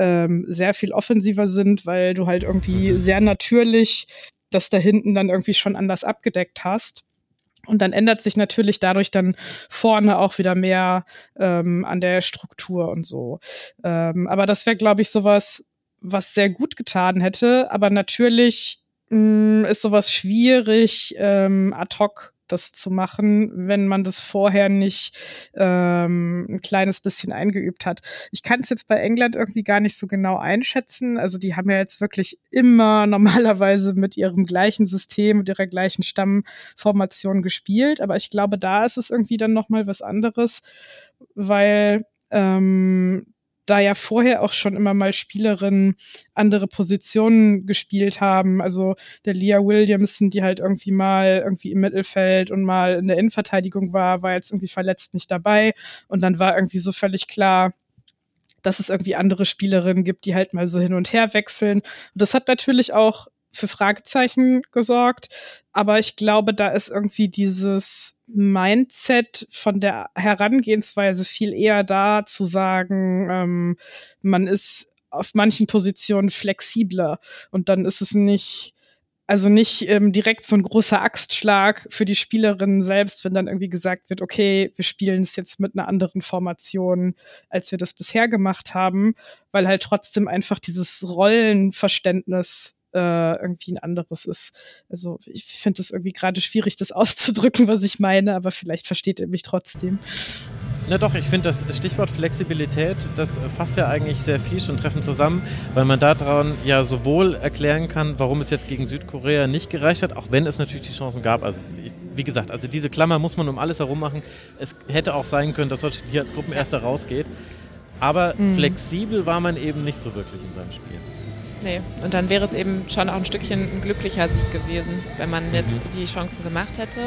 Speaker 5: ähm, sehr viel offensiver sind, weil du halt irgendwie mhm. sehr natürlich das da hinten dann irgendwie schon anders abgedeckt hast. Und dann ändert sich natürlich dadurch dann vorne auch wieder mehr ähm, an der Struktur und so. Ähm, aber das wäre, glaube ich, sowas, was sehr gut getan hätte. Aber natürlich mh, mm, ist sowas schwierig, ähm, ad hoc das zu machen, wenn man das vorher nicht ähm, ein kleines bisschen eingeübt hat. Ich kann es jetzt bei England irgendwie gar nicht so genau einschätzen. Also die haben ja jetzt wirklich immer normalerweise mit ihrem gleichen System, mit ihrer gleichen Stammformation gespielt. Aber ich glaube, da ist es irgendwie dann noch mal was anderes, weil ähm, da ja vorher auch schon immer mal Spielerinnen andere Positionen gespielt haben. Also der Leah Williamson, die halt irgendwie mal irgendwie im Mittelfeld und mal in der Innenverteidigung war, war jetzt irgendwie verletzt nicht dabei. Und dann war irgendwie so völlig klar, dass es irgendwie andere Spielerinnen gibt, die halt mal so hin und her wechseln. Und das hat natürlich auch für Fragezeichen gesorgt. Aber ich glaube, da ist irgendwie dieses Mindset von der Herangehensweise viel eher da zu sagen, ähm, man ist auf manchen Positionen flexibler und dann ist es nicht also nicht ähm, direkt so ein großer Axtschlag für die Spielerinnen selbst, wenn dann irgendwie gesagt wird, okay, wir spielen es jetzt mit einer anderen Formation, als wir das bisher gemacht haben, weil halt trotzdem einfach dieses Rollenverständnis äh, irgendwie ein anderes ist. Also ich finde es irgendwie gerade schwierig, das auszudrücken, was ich meine, aber vielleicht versteht ihr mich trotzdem.
Speaker 3: Na doch, ich finde das Stichwort Flexibilität, das fasst ja eigentlich sehr viel schon treffend zusammen, weil man daran ja sowohl erklären kann, warum es jetzt gegen Südkorea nicht gereicht hat, auch wenn es natürlich die Chancen gab. Also wie gesagt, also diese Klammer muss man um alles herum machen. Es hätte auch sein können, dass Deutschland hier als Gruppenerster rausgeht. Aber mhm. flexibel war man eben nicht so wirklich in seinem Spiel.
Speaker 4: Nee, und dann wäre es eben schon auch ein Stückchen ein glücklicher Sieg gewesen, wenn man jetzt mhm. die Chancen gemacht hätte.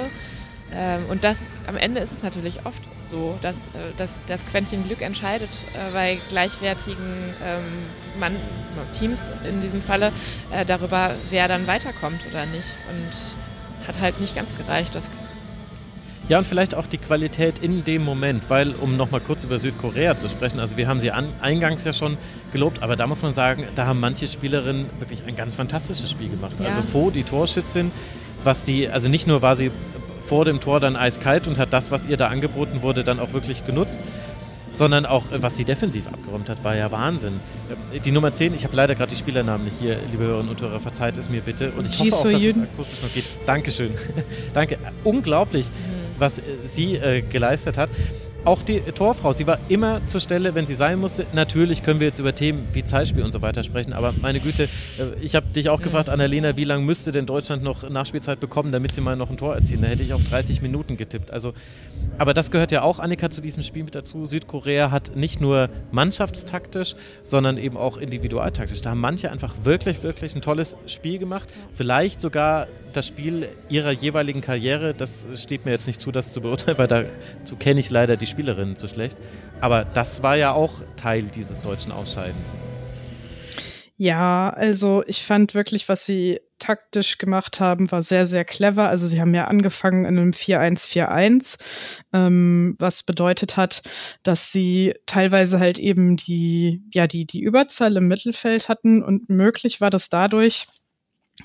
Speaker 4: Ähm, und das am Ende ist es natürlich oft so, dass, äh, dass das Quäntchen Glück entscheidet äh, bei gleichwertigen ähm, Mann, Teams in diesem Falle äh, darüber, wer dann weiterkommt oder nicht. Und hat halt nicht ganz gereicht. Das
Speaker 3: ja, und vielleicht auch die Qualität in dem Moment, weil, um nochmal kurz über Südkorea zu sprechen, also wir haben sie an, eingangs ja schon gelobt, aber da muss man sagen, da haben manche Spielerinnen wirklich ein ganz fantastisches Spiel gemacht. Ja. Also Fo, die Torschützin, was die, also nicht nur war sie vor dem Tor dann eiskalt und hat das, was ihr da angeboten wurde, dann auch wirklich genutzt. Sondern auch, was sie defensiv abgeräumt hat, war ja Wahnsinn. Die Nummer 10, ich habe leider gerade die Spielernamen nicht hier, liebe Hörerinnen und Hörer, verzeiht es mir bitte. Und ich hoffe auch, dass es akustisch noch geht. Dankeschön. Danke. Unglaublich, was äh, sie äh, geleistet hat. Auch die Torfrau, sie war immer zur Stelle, wenn sie sein musste. Natürlich können wir jetzt über Themen wie Zeitspiel und so weiter sprechen, aber meine Güte, äh, ich habe dich auch gefragt, Annalena, wie lange müsste denn Deutschland noch Nachspielzeit bekommen, damit sie mal noch ein Tor erzielen? Da hätte ich auf 30 Minuten getippt. Also, aber das gehört ja auch, Annika, zu diesem Spiel mit dazu. Südkorea hat nicht nur mannschaftstaktisch, sondern eben auch individualtaktisch. Da haben manche einfach wirklich, wirklich ein tolles Spiel gemacht. Vielleicht sogar das Spiel ihrer jeweiligen Karriere. Das steht mir jetzt nicht zu, das zu beurteilen, weil dazu kenne ich leider die Spielerinnen zu schlecht. Aber das war ja auch Teil dieses deutschen Ausscheidens.
Speaker 5: Ja, also ich fand wirklich, was sie taktisch gemacht haben, war sehr, sehr clever. Also sie haben ja angefangen in einem 4-1-4-1, ähm, was bedeutet hat, dass sie teilweise halt eben die, ja, die, die Überzahl im Mittelfeld hatten und möglich war das dadurch,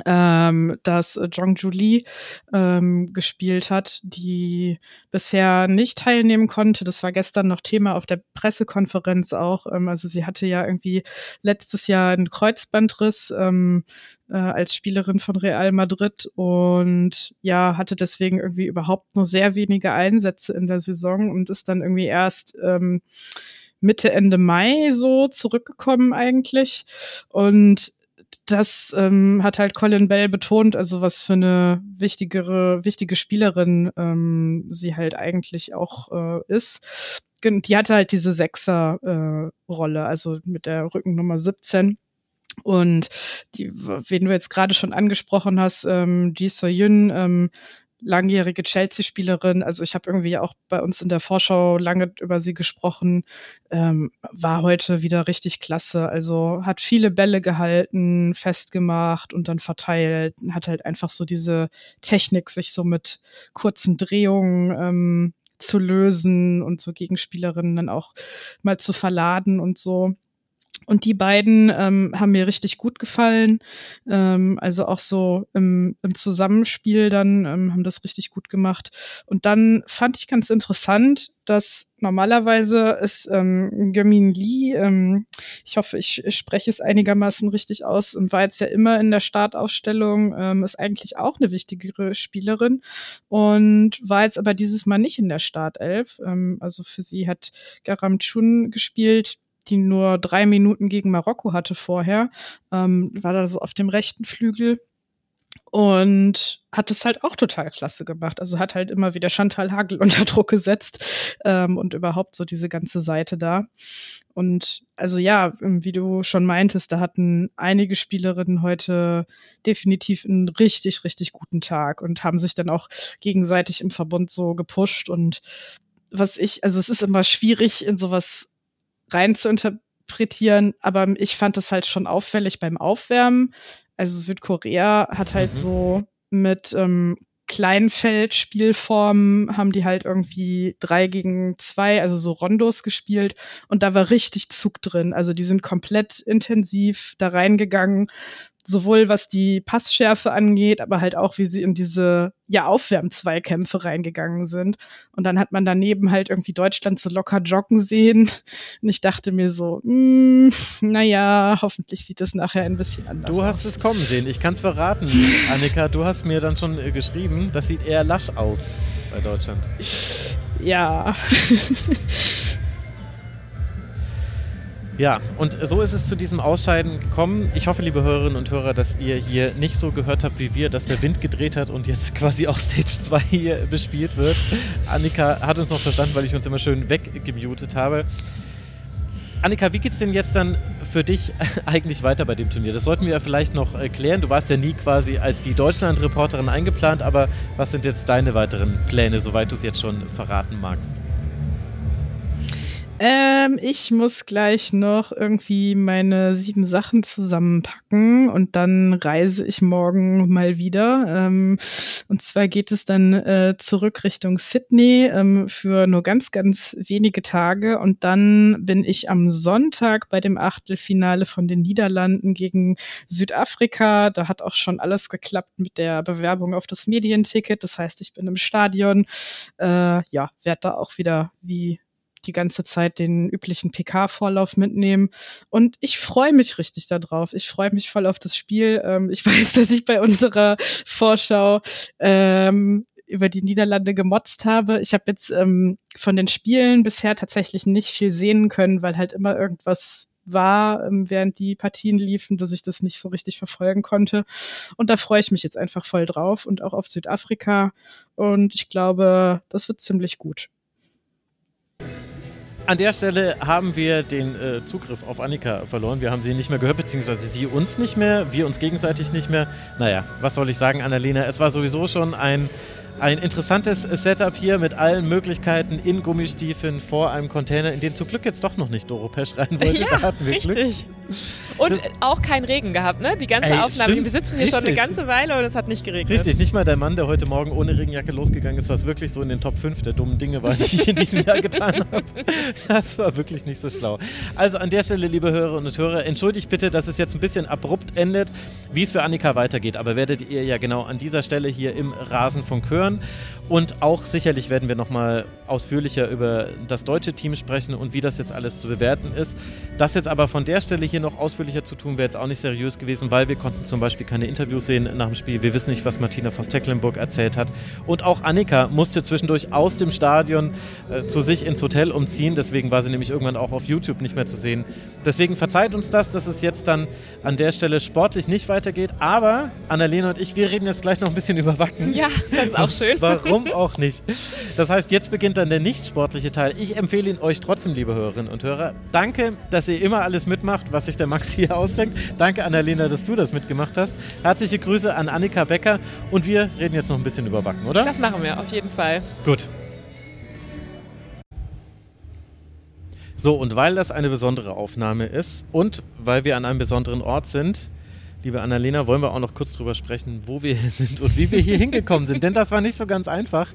Speaker 5: ähm, dass Jong Julie ähm, gespielt hat, die bisher nicht teilnehmen konnte. Das war gestern noch Thema auf der Pressekonferenz auch. Ähm, also sie hatte ja irgendwie letztes Jahr einen Kreuzbandriss ähm, äh, als Spielerin von Real Madrid und ja, hatte deswegen irgendwie überhaupt nur sehr wenige Einsätze in der Saison und ist dann irgendwie erst ähm, Mitte, Ende Mai so zurückgekommen eigentlich. Und das ähm, hat halt Colin Bell betont, also was für eine wichtigere, wichtige Spielerin ähm, sie halt eigentlich auch äh, ist. Die hatte halt diese Sechser-Rolle, äh, also mit der Rückennummer 17. Und die, wen du jetzt gerade schon angesprochen hast, ähm, Ji So-Yun, ähm, langjährige Chelsea-Spielerin, also ich habe irgendwie auch bei uns in der Vorschau lange über sie gesprochen, ähm, war heute wieder richtig klasse. Also hat viele Bälle gehalten, festgemacht und dann verteilt, hat halt einfach so diese Technik, sich so mit kurzen Drehungen ähm, zu lösen und so Gegenspielerinnen dann auch mal zu verladen und so. Und die beiden ähm, haben mir richtig gut gefallen. Ähm, also auch so im, im Zusammenspiel dann ähm, haben das richtig gut gemacht. Und dann fand ich ganz interessant, dass normalerweise ist ähm, Gamin Lee, ähm, ich hoffe, ich, ich spreche es einigermaßen richtig aus, und war jetzt ja immer in der Startaufstellung, ähm, ist eigentlich auch eine wichtigere Spielerin und war jetzt aber dieses Mal nicht in der Startelf. Ähm, also für sie hat Garam Chun gespielt, die nur drei Minuten gegen Marokko hatte vorher, ähm, war da so auf dem rechten Flügel und hat es halt auch total klasse gemacht. Also hat halt immer wieder Chantal Hagel unter Druck gesetzt ähm, und überhaupt so diese ganze Seite da. Und also ja, wie du schon meintest, da hatten einige Spielerinnen heute definitiv einen richtig, richtig guten Tag und haben sich dann auch gegenseitig im Verbund so gepusht. Und was ich, also es ist immer schwierig, in sowas rein zu interpretieren, aber ich fand es halt schon auffällig beim Aufwärmen, Also Südkorea hat halt mhm. so mit ähm, Kleinfeldspielformen haben die halt irgendwie drei gegen zwei, also so Rondos gespielt und da war richtig Zug drin. Also die sind komplett intensiv da reingegangen sowohl was die Passschärfe angeht, aber halt auch, wie sie in diese ja Aufwärmzweikämpfe reingegangen sind. Und dann hat man daneben halt irgendwie Deutschland so locker joggen sehen. Und ich dachte mir so, mh, hm, naja, hoffentlich sieht es nachher ein bisschen anders aus.
Speaker 3: Du hast aus. es kommen sehen. Ich kann es verraten, Annika. Du hast mir dann schon äh, geschrieben, das sieht eher lasch aus bei Deutschland.
Speaker 5: Ja.
Speaker 3: Ja, und so ist es zu diesem Ausscheiden gekommen. Ich hoffe, liebe Hörerinnen und Hörer, dass ihr hier nicht so gehört habt wie wir, dass der Wind gedreht hat und jetzt quasi auch Stage 2 hier bespielt wird. Annika hat uns noch verstanden, weil ich uns immer schön weggemutet habe. Annika, wie geht's denn jetzt dann für dich eigentlich weiter bei dem Turnier? Das sollten wir ja vielleicht noch erklären. Du warst ja nie quasi als die Deutschland-Reporterin eingeplant, aber was sind jetzt deine weiteren Pläne, soweit du es jetzt schon verraten magst?
Speaker 5: Ähm, ich muss gleich noch irgendwie meine sieben Sachen zusammenpacken und dann reise ich morgen mal wieder. Ähm, und zwar geht es dann äh, zurück Richtung Sydney ähm, für nur ganz, ganz wenige Tage und dann bin ich am Sonntag bei dem Achtelfinale von den Niederlanden gegen Südafrika. Da hat auch schon alles geklappt mit der Bewerbung auf das Medienticket. Das heißt, ich bin im Stadion. Äh, ja, werde da auch wieder wie die ganze Zeit den üblichen PK-Vorlauf mitnehmen. Und ich freue mich richtig darauf. Ich freue mich voll auf das Spiel. Ähm, ich weiß, dass ich bei unserer Vorschau ähm, über die Niederlande gemotzt habe. Ich habe jetzt ähm, von den Spielen bisher tatsächlich nicht viel sehen können, weil halt immer irgendwas war, ähm, während die Partien liefen, dass ich das nicht so richtig verfolgen konnte. Und da freue ich mich jetzt einfach voll drauf und auch auf Südafrika. Und ich glaube, das wird ziemlich gut.
Speaker 3: An der Stelle haben wir den äh, Zugriff auf Annika verloren. Wir haben sie nicht mehr gehört, beziehungsweise sie uns nicht mehr, wir uns gegenseitig nicht mehr. Naja, was soll ich sagen, Annalena? Es war sowieso schon ein ein interessantes Setup hier mit allen Möglichkeiten in Gummistiefeln vor einem Container, in den zum Glück jetzt doch noch nicht Doro Pesch rein wollte.
Speaker 4: Ja, richtig. Glück. Und das auch kein Regen gehabt, ne? Die ganze Ey, Aufnahme. Stimmt, wir sitzen hier richtig. schon eine ganze Weile und es hat nicht geregnet.
Speaker 3: Richtig, nicht mal der Mann, der heute Morgen ohne Regenjacke losgegangen ist, was wirklich so in den Top 5 der dummen Dinge war, die ich in diesem Jahr getan habe. Das war wirklich nicht so schlau. Also an der Stelle, liebe Hörerinnen und Hörer, entschuldigt bitte, dass es jetzt ein bisschen abrupt endet, wie es für Annika weitergeht. Aber werdet ihr ja genau an dieser Stelle hier im Rasenfunk hören. Und auch sicherlich werden wir nochmal ausführlicher über das deutsche Team sprechen und wie das jetzt alles zu bewerten ist. Das jetzt aber von der Stelle hier noch ausführlicher zu tun, wäre jetzt auch nicht seriös gewesen, weil wir konnten zum Beispiel keine Interviews sehen nach dem Spiel. Wir wissen nicht, was Martina Voss-Tecklenburg erzählt hat. Und auch Annika musste zwischendurch aus dem Stadion äh, zu sich ins Hotel umziehen. Deswegen war sie nämlich irgendwann auch auf YouTube nicht mehr zu sehen. Deswegen verzeiht uns das, dass es jetzt dann an der Stelle sportlich nicht weitergeht. Aber Annalena und ich, wir reden jetzt gleich noch ein bisschen über Wacken.
Speaker 4: Ja, das ist auch schön.
Speaker 3: Warum auch nicht? Das heißt, jetzt beginnt dann der nicht sportliche Teil. Ich empfehle ihn euch trotzdem, liebe Hörerinnen und Hörer. Danke, dass ihr immer alles mitmacht, was sich der Max hier ausdenkt. Danke, Annalena, dass du das mitgemacht hast. Herzliche Grüße an Annika Becker und wir reden jetzt noch ein bisschen über Wacken, oder?
Speaker 4: Das machen wir, auf jeden Fall.
Speaker 3: Gut. So, und weil das eine besondere Aufnahme ist und weil wir an einem besonderen Ort sind, liebe Annalena, wollen wir auch noch kurz drüber sprechen, wo wir hier sind und wie wir hier hingekommen sind. Denn das war nicht so ganz einfach.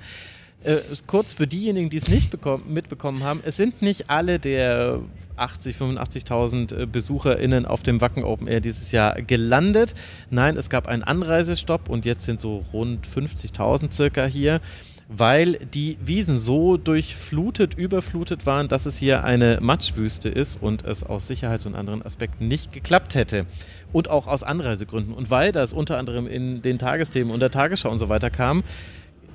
Speaker 3: Äh, kurz für diejenigen, die es nicht mitbekommen haben, es sind nicht alle der 80, 85.000 äh, BesucherInnen auf dem Wacken Open Air dieses Jahr gelandet. Nein, es gab einen Anreisestopp und jetzt sind so rund 50.000 circa hier weil die Wiesen so durchflutet, überflutet waren, dass es hier eine Matschwüste ist und es aus Sicherheits- und anderen Aspekten nicht geklappt hätte. Und auch aus Anreisegründen. Und weil das unter anderem in den Tagesthemen und der Tagesschau und so weiter kam,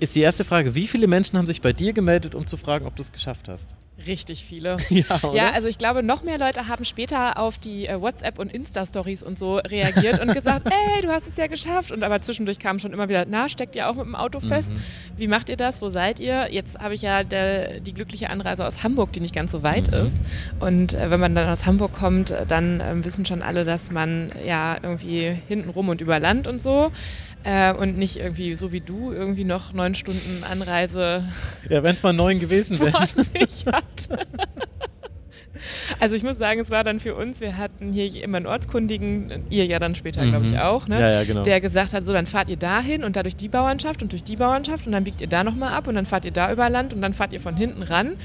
Speaker 3: ist die erste Frage, wie viele Menschen haben sich bei dir gemeldet, um zu fragen, ob du es geschafft hast?
Speaker 4: Richtig viele. Ja, ja, also ich glaube, noch mehr Leute haben später auf die äh, WhatsApp- und Insta-Stories und so reagiert und gesagt, ey, du hast es ja geschafft. Und aber zwischendurch kam schon immer wieder, na, steckt ihr auch mit dem Auto fest? Mhm. Wie macht ihr das? Wo seid ihr? Jetzt habe ich ja der, die glückliche Anreise aus Hamburg, die nicht ganz so weit mhm. ist. Und äh, wenn man dann aus Hamburg kommt, dann äh, wissen schon alle, dass man ja irgendwie hinten rum und über Land und so äh, und nicht irgendwie so wie du irgendwie noch neun Stunden Anreise.
Speaker 3: Ja, wenn es mal neun gewesen wäre.
Speaker 4: Also ich muss sagen, es war dann für uns, wir hatten hier immer einen Ortskundigen, ihr ja dann später, mhm. glaube ich, auch, ne?
Speaker 3: ja, ja, genau.
Speaker 4: der gesagt hat, so dann fahrt ihr dahin und da durch die Bauernschaft und durch die Bauernschaft und dann biegt ihr da nochmal ab und dann fahrt ihr da über Land und dann fahrt ihr von hinten ran.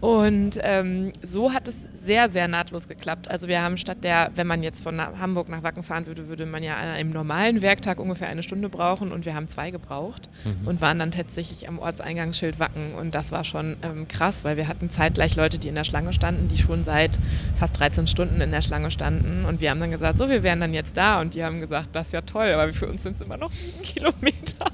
Speaker 4: Und ähm, so hat es sehr, sehr nahtlos geklappt. Also wir haben statt der, wenn man jetzt von Hamburg nach Wacken fahren würde, würde man ja an einem normalen Werktag ungefähr eine Stunde brauchen und wir haben zwei gebraucht mhm. und waren dann tatsächlich am Ortseingangsschild Wacken und das war schon ähm, krass, weil wir hatten zeitgleich Leute, die in der Schlange standen, die schon seit fast 13 Stunden in der Schlange standen und wir haben dann gesagt, so wir wären dann jetzt da und die haben gesagt, das ist ja toll, aber für uns sind es immer noch sieben Kilometer.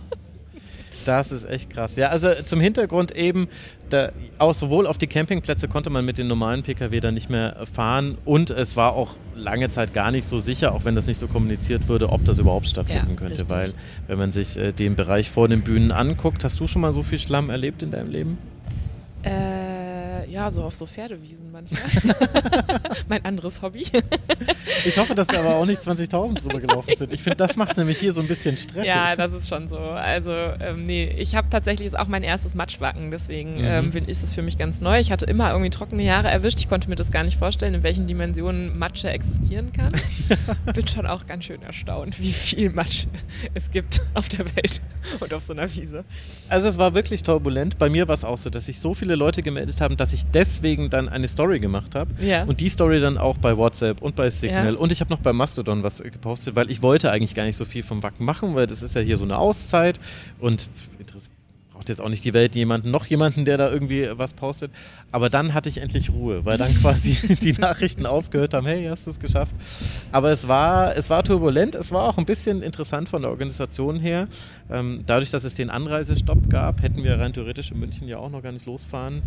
Speaker 3: Das ist echt krass. Ja, also zum Hintergrund eben, da, auch sowohl auf die Campingplätze konnte man mit den normalen Pkw dann nicht mehr fahren und es war auch lange Zeit gar nicht so sicher, auch wenn das nicht so kommuniziert wurde, ob das überhaupt stattfinden ja, könnte. Richtig. Weil, wenn man sich äh, den Bereich vor den Bühnen anguckt, hast du schon mal so viel Schlamm erlebt in deinem Leben?
Speaker 4: Äh ja, so auf so Pferdewiesen manchmal. mein anderes Hobby.
Speaker 3: ich hoffe, dass da aber auch nicht 20.000 drüber gelaufen sind. Ich finde, das macht es nämlich hier so ein bisschen stressig.
Speaker 4: Ja, das ist schon so. Also, ähm, nee, ich habe tatsächlich, ist auch mein erstes Matschwacken, deswegen mhm. ähm, ist es für mich ganz neu. Ich hatte immer irgendwie trockene Jahre erwischt. Ich konnte mir das gar nicht vorstellen, in welchen Dimensionen Matsche existieren kann. Bin schon auch ganz schön erstaunt, wie viel Matsch es gibt auf der Welt und auf so einer Wiese.
Speaker 3: Also, es war wirklich turbulent. Bei mir war es auch so, dass sich so viele Leute gemeldet haben, dass ich deswegen dann eine Story gemacht habe.
Speaker 4: Ja.
Speaker 3: Und die Story dann auch bei WhatsApp und bei Signal. Ja. Und ich habe noch bei Mastodon was gepostet, weil ich wollte eigentlich gar nicht so viel vom Wacken machen, weil das ist ja hier so eine Auszeit und braucht jetzt auch nicht die Welt jemanden, noch jemanden, der da irgendwie was postet. Aber dann hatte ich endlich Ruhe, weil dann quasi die Nachrichten aufgehört haben, hey, hast du es geschafft. Aber es war, es war turbulent, es war auch ein bisschen interessant von der Organisation her. Ähm, dadurch, dass es den Anreisestopp gab, hätten wir rein theoretisch in München ja auch noch gar nicht losfahren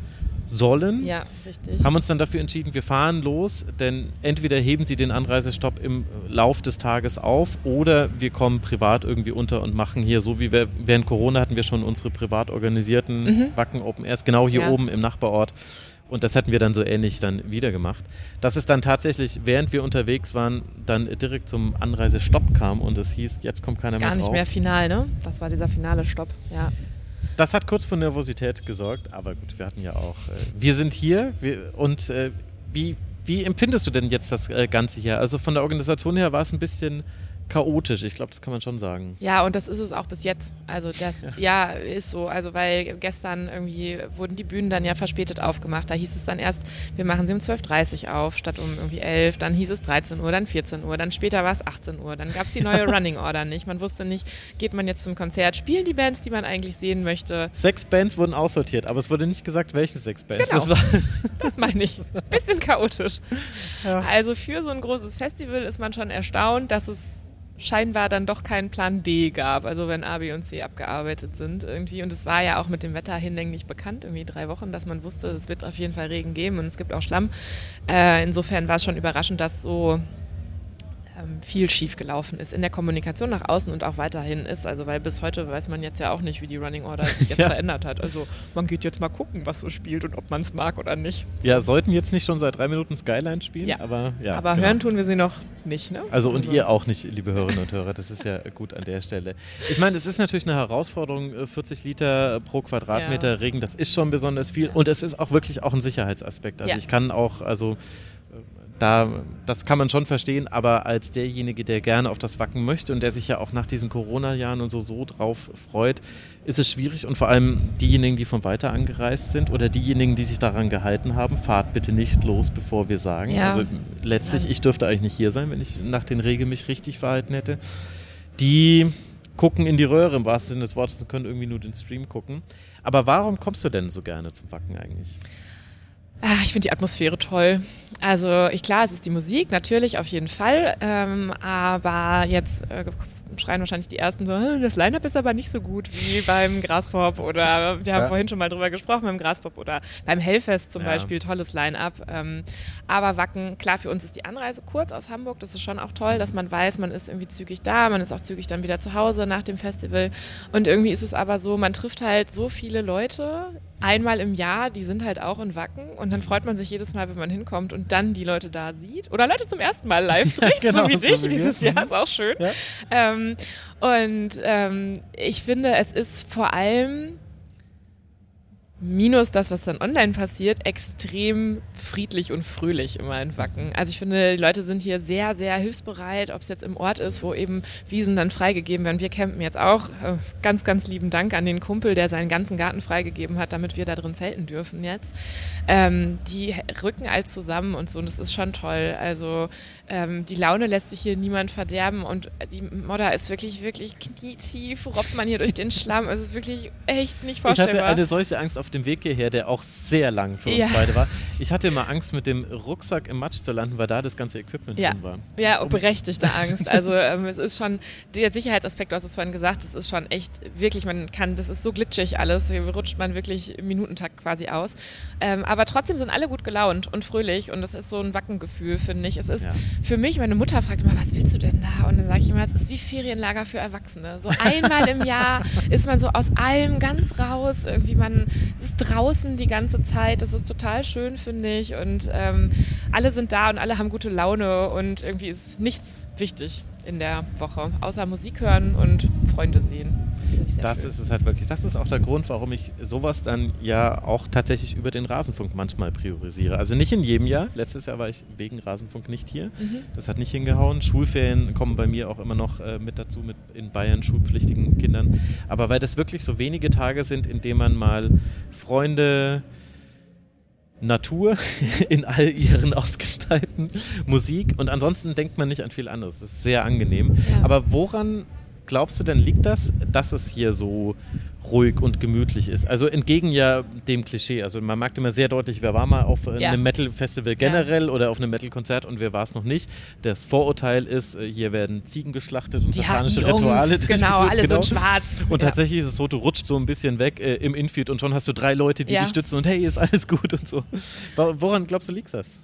Speaker 3: sollen.
Speaker 4: Ja, richtig.
Speaker 3: Haben uns dann dafür entschieden, wir fahren los, denn entweder heben sie den Anreisestopp im Lauf des Tages auf oder wir kommen privat irgendwie unter und machen hier, so wie wir während Corona hatten wir schon unsere privat organisierten mhm. Wacken Open Airs, genau hier ja. oben im Nachbarort. Und das hätten wir dann so ähnlich dann wieder gemacht. Dass es dann tatsächlich, während wir unterwegs waren, dann direkt zum Anreisestopp kam und es hieß, jetzt kommt keiner
Speaker 4: Gar
Speaker 3: mehr
Speaker 4: drauf. Gar nicht mehr final, ne? Das war dieser finale Stopp, ja.
Speaker 3: Das hat kurz für Nervosität gesorgt, aber gut, wir hatten ja auch, äh, wir sind hier wir, und äh, wie, wie empfindest du denn jetzt das äh, Ganze hier? Also von der Organisation her war es ein bisschen chaotisch. Ich glaube, das kann man schon sagen.
Speaker 4: Ja, und das ist es auch bis jetzt. Also das, ja. ja. ist so. Also weil gestern irgendwie wurden die Bühnen dann ja verspätet aufgemacht. Da hieß es dann erst, wir machen sie um 12.30 Uhr auf, statt um irgendwie 11. Dann hieß es 13 Uhr, dann 14 Uhr, dann später war es 18 Uhr. Dann gab es die neue Running Order nicht. Man wusste nicht, geht man jetzt zum Konzert, spielen die Bands, die man eigentlich sehen möchte.
Speaker 3: Sechs Bands wurden aussortiert, aber es wurde nicht gesagt, welche sechs Bands.
Speaker 4: Genau. Das, das meine ich. Bisschen chaotisch. Ja. Also für so ein großes Festival ist man schon erstaunt, dass es scheinbar dann doch keinen Plan D gab, also wenn A, B und C abgearbeitet sind irgendwie. Und es war ja auch mit dem Wetter hinlänglich bekannt, irgendwie drei Wochen, dass man wusste, es wird auf jeden Fall Regen geben und es gibt auch Schlamm. Äh, insofern war es schon überraschend, dass so viel schief gelaufen ist in der Kommunikation nach außen und auch weiterhin ist. Also weil bis heute weiß man jetzt ja auch nicht, wie die Running Order sich jetzt ja. verändert hat. Also man geht jetzt mal gucken, was so spielt und ob man es mag oder nicht.
Speaker 3: Ja, sollten jetzt nicht schon seit drei Minuten Skyline spielen,
Speaker 4: ja.
Speaker 3: aber ja.
Speaker 4: Aber genau. hören tun wir sie noch nicht, ne?
Speaker 3: Also und also. ihr auch nicht, liebe Hörerinnen und Hörer. Das ist ja gut an der Stelle. Ich meine, es ist natürlich eine Herausforderung, 40 äh, Liter pro Quadratmeter ja. Regen, das ist schon besonders viel und es ist auch wirklich auch ein Sicherheitsaspekt. Also ich kann auch, also da, das kann man schon verstehen, aber als derjenige, der gerne auf das Wacken möchte und der sich ja auch nach diesen Corona-Jahren und so, so drauf freut, ist es schwierig und vor allem diejenigen, die von weiter angereist sind oder diejenigen, die sich daran gehalten haben, fahrt bitte nicht los, bevor wir sagen. Ja. Also letztlich, ich dürfte eigentlich nicht hier sein, wenn ich nach den Regeln mich richtig verhalten hätte. Die gucken in die Röhre im wahrsten Sinne des Wortes und können irgendwie nur den Stream gucken. Aber warum kommst du denn so gerne zum Wacken eigentlich?
Speaker 4: Ach, ich finde die Atmosphäre toll. Also ich klar, es ist die Musik, natürlich auf jeden Fall. Ähm, aber jetzt äh, schreien wahrscheinlich die ersten so, das Line-Up ist aber nicht so gut wie beim Graspop oder wir haben ja. vorhin schon mal drüber gesprochen beim Graspop oder beim Hellfest zum ja. Beispiel, tolles Line-Up. Ähm, aber Wacken, klar, für uns ist die Anreise kurz aus Hamburg, das ist schon auch toll, dass man weiß, man ist irgendwie zügig da, man ist auch zügig dann wieder zu Hause nach dem Festival und irgendwie ist es aber so, man trifft halt so viele Leute einmal im Jahr, die sind halt auch in Wacken und dann freut man sich jedes Mal, wenn man hinkommt und dann die Leute da sieht oder Leute zum ersten Mal live trifft, ja, genau, so wie dich so dieses Jahr, ist auch schön. Ja. Ähm, und ähm, ich finde, es ist vor allem minus das, was dann online passiert, extrem friedlich und fröhlich immer in Wacken. Also ich finde, die Leute sind hier sehr, sehr hilfsbereit, ob es jetzt im Ort ist, wo eben Wiesen dann freigegeben werden. Wir campen jetzt auch. Äh, ganz, ganz lieben Dank an den Kumpel, der seinen ganzen Garten freigegeben hat, damit wir da drin zelten dürfen jetzt. Ähm, die rücken all zusammen und so und das ist schon toll. Also ähm, die Laune lässt sich hier niemand verderben und die Modder ist wirklich, wirklich knietief, robbt man hier durch den Schlamm. Es ist wirklich echt nicht vorstellbar.
Speaker 3: Ich hatte eine solche Angst auf dem Weg hierher, der auch sehr lang für uns ja. beide war. Ich hatte immer Angst, mit dem Rucksack im Matsch zu landen, weil da das ganze Equipment
Speaker 4: ja.
Speaker 3: drin war.
Speaker 4: Ja, um berechtigte Angst. Also ähm, es ist schon, der Sicherheitsaspekt, du hast es vorhin gesagt, es ist schon echt, wirklich, man kann, das ist so glitschig alles, hier rutscht man wirklich im Minutentakt quasi aus. Ähm, aber trotzdem sind alle gut gelaunt und fröhlich und das ist so ein Wackengefühl, finde ich. Es ist ja. für mich, meine Mutter fragt immer, was willst du denn da? Und dann sage ich immer, es ist wie Ferienlager für Erwachsene. So einmal im Jahr ist man so aus allem ganz raus. Irgendwie man ist draußen die ganze Zeit. Das ist total schön, finde ich. Und ähm, alle sind da und alle haben gute Laune und irgendwie ist nichts wichtig in der Woche, außer Musik hören und Freunde sehen.
Speaker 3: Das, das ist es halt wirklich. Das ist auch der Grund, warum ich sowas dann ja auch tatsächlich über den Rasenfunk manchmal priorisiere. Also nicht in jedem Jahr. Letztes Jahr war ich wegen Rasenfunk nicht hier. Mhm. Das hat nicht hingehauen. Schulferien kommen bei mir auch immer noch äh, mit dazu, mit in Bayern schulpflichtigen Kindern. Aber weil das wirklich so wenige Tage sind, in denen man mal Freunde, Natur in all ihren Ausgestalten, Musik und ansonsten denkt man nicht an viel anderes. Das ist sehr angenehm. Ja. Aber woran glaubst du denn, liegt das, dass es hier so ruhig und gemütlich ist? Also entgegen ja dem Klischee. Also man merkt immer sehr deutlich, wer war mal auf ja. einem Metal-Festival generell ja. oder auf einem Metal-Konzert und wer war es noch nicht. Das Vorurteil ist, äh, hier werden Ziegen geschlachtet und satanische Rituale.
Speaker 4: Genau, alle genau. so schwarz.
Speaker 3: Und ja. tatsächlich ist es so, du rutscht so ein bisschen weg äh, im Infield und schon hast du drei Leute, die dich stützen und hey, ist alles gut und so. Woran glaubst du, liegt das?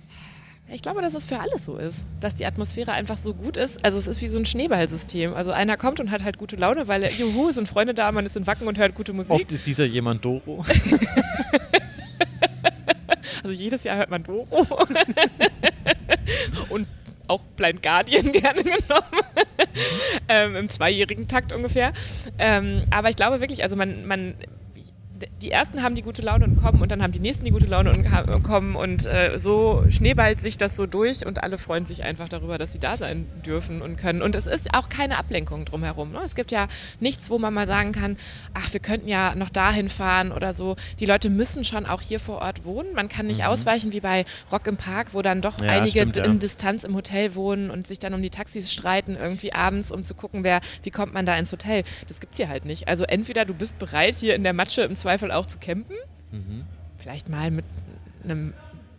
Speaker 4: Ich glaube, dass es für alles so ist, dass die Atmosphäre einfach so gut ist. Also es ist wie so ein Schneeballsystem. Also einer kommt und hat halt gute Laune, weil er, juhu, sind Freunde da, man ist in Wacken und hört gute Musik.
Speaker 3: Oft ist dieser jemand Doro.
Speaker 4: also jedes Jahr hört man Doro. und auch Blind Guardian gerne genommen. ähm, Im zweijährigen Takt ungefähr. Ähm, aber ich glaube wirklich, also man, man die ersten haben die gute Laune und kommen und dann haben die nächsten die gute Laune und kommen und äh, so schneeballt sich das so durch und alle freuen sich einfach darüber, dass sie da sein dürfen und können. Und es ist auch keine Ablenkung drumherum. Ne? Es gibt ja nichts, wo man mal sagen kann, ach, wir könnten ja noch dahin fahren oder so. Die Leute müssen schon auch hier vor Ort wohnen. Man kann nicht mhm. ausweichen wie bei Rock im Park, wo dann doch ja, einige stimmt, ja. in Distanz im Hotel wohnen und sich dann um die Taxis streiten, irgendwie abends, um zu gucken, wer, wie kommt man da ins Hotel. Das gibt es hier halt nicht. Also entweder du bist bereit, hier in der Matsche im Zweifel auch zu campen. Mhm. Vielleicht mal mit einem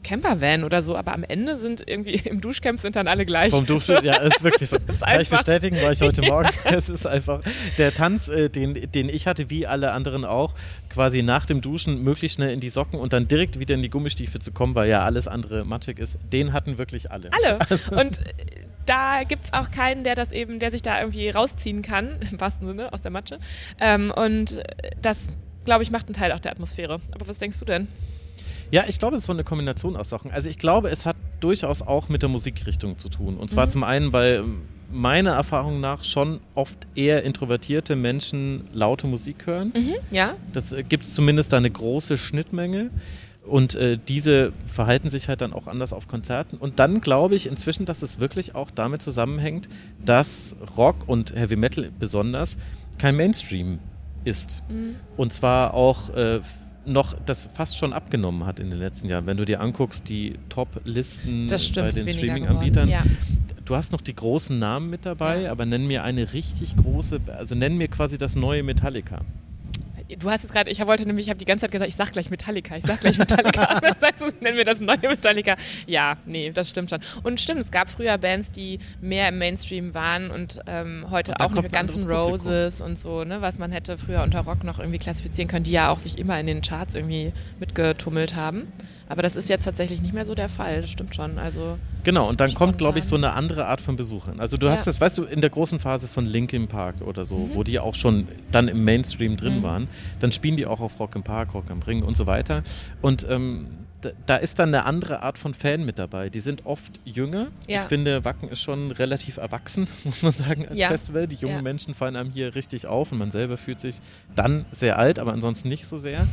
Speaker 4: Campervan oder so, aber am Ende sind irgendwie im Duschcamp sind dann alle gleich.
Speaker 3: Vom Dusch, ja, ist wirklich so. ist Kann ich bestätigen, war ich heute Morgen. es ist einfach der Tanz, äh, den, den ich hatte, wie alle anderen auch, quasi nach dem Duschen möglichst schnell in die Socken und dann direkt wieder in die Gummistiefel zu kommen, weil ja alles andere matschig ist. Den hatten wirklich alle.
Speaker 4: Alle. Also und da gibt es auch keinen, der das eben, der sich da irgendwie rausziehen kann, im wahrsten Sinne, aus der Matsche. Ähm, und das glaube ich, macht einen Teil auch der Atmosphäre. Aber was denkst du denn?
Speaker 3: Ja, ich glaube, es ist so eine Kombination aus Sachen. Also ich glaube, es hat durchaus auch mit der Musikrichtung zu tun. Und zwar mhm. zum einen, weil meiner Erfahrung nach schon oft eher introvertierte Menschen laute Musik hören.
Speaker 4: Mhm, ja.
Speaker 3: Das äh, gibt es zumindest da eine große Schnittmenge. Und äh, diese verhalten sich halt dann auch anders auf Konzerten. Und dann glaube ich inzwischen, dass es wirklich auch damit zusammenhängt, dass Rock und Heavy Metal besonders kein Mainstream ist. Mhm. Und zwar auch äh, noch das fast schon abgenommen hat in den letzten Jahren. Wenn du dir anguckst, die Top-Listen bei den Streaming-Anbietern. Ja. Du hast noch die großen Namen mit dabei, ja. aber nenn mir eine richtig große, also nenn mir quasi das neue Metallica.
Speaker 4: Du hast jetzt gerade, ich wollte nämlich, ich habe die ganze Zeit gesagt, ich sag gleich Metallica, ich sag gleich Metallica. dann sagst du, nennen wir das neue Metallica. Ja, nee, das stimmt schon. Und stimmt, es gab früher Bands, die mehr im Mainstream waren und ähm, heute und auch noch mit ganzen Roses und so, ne, was man hätte früher unter Rock noch irgendwie klassifizieren können, die ja auch sich immer in den Charts irgendwie mitgetummelt haben. Aber das ist jetzt tatsächlich nicht mehr so der Fall, das stimmt schon. Also
Speaker 3: genau, und dann spontan. kommt, glaube ich, so eine andere Art von Besuchern. Also du hast ja. das, weißt du, in der großen Phase von Linkin Park oder so, mhm. wo die auch schon dann im Mainstream drin mhm. waren, dann spielen die auch auf Rock im Park, Rock am Ring und so weiter. Und ähm, da ist dann eine andere Art von Fan mit dabei. Die sind oft jünger. Ja. Ich finde, Wacken ist schon relativ erwachsen, muss man sagen, als ja. Festival. Die jungen ja. Menschen fallen einem hier richtig auf und man selber fühlt sich dann sehr alt, aber ansonsten nicht so sehr.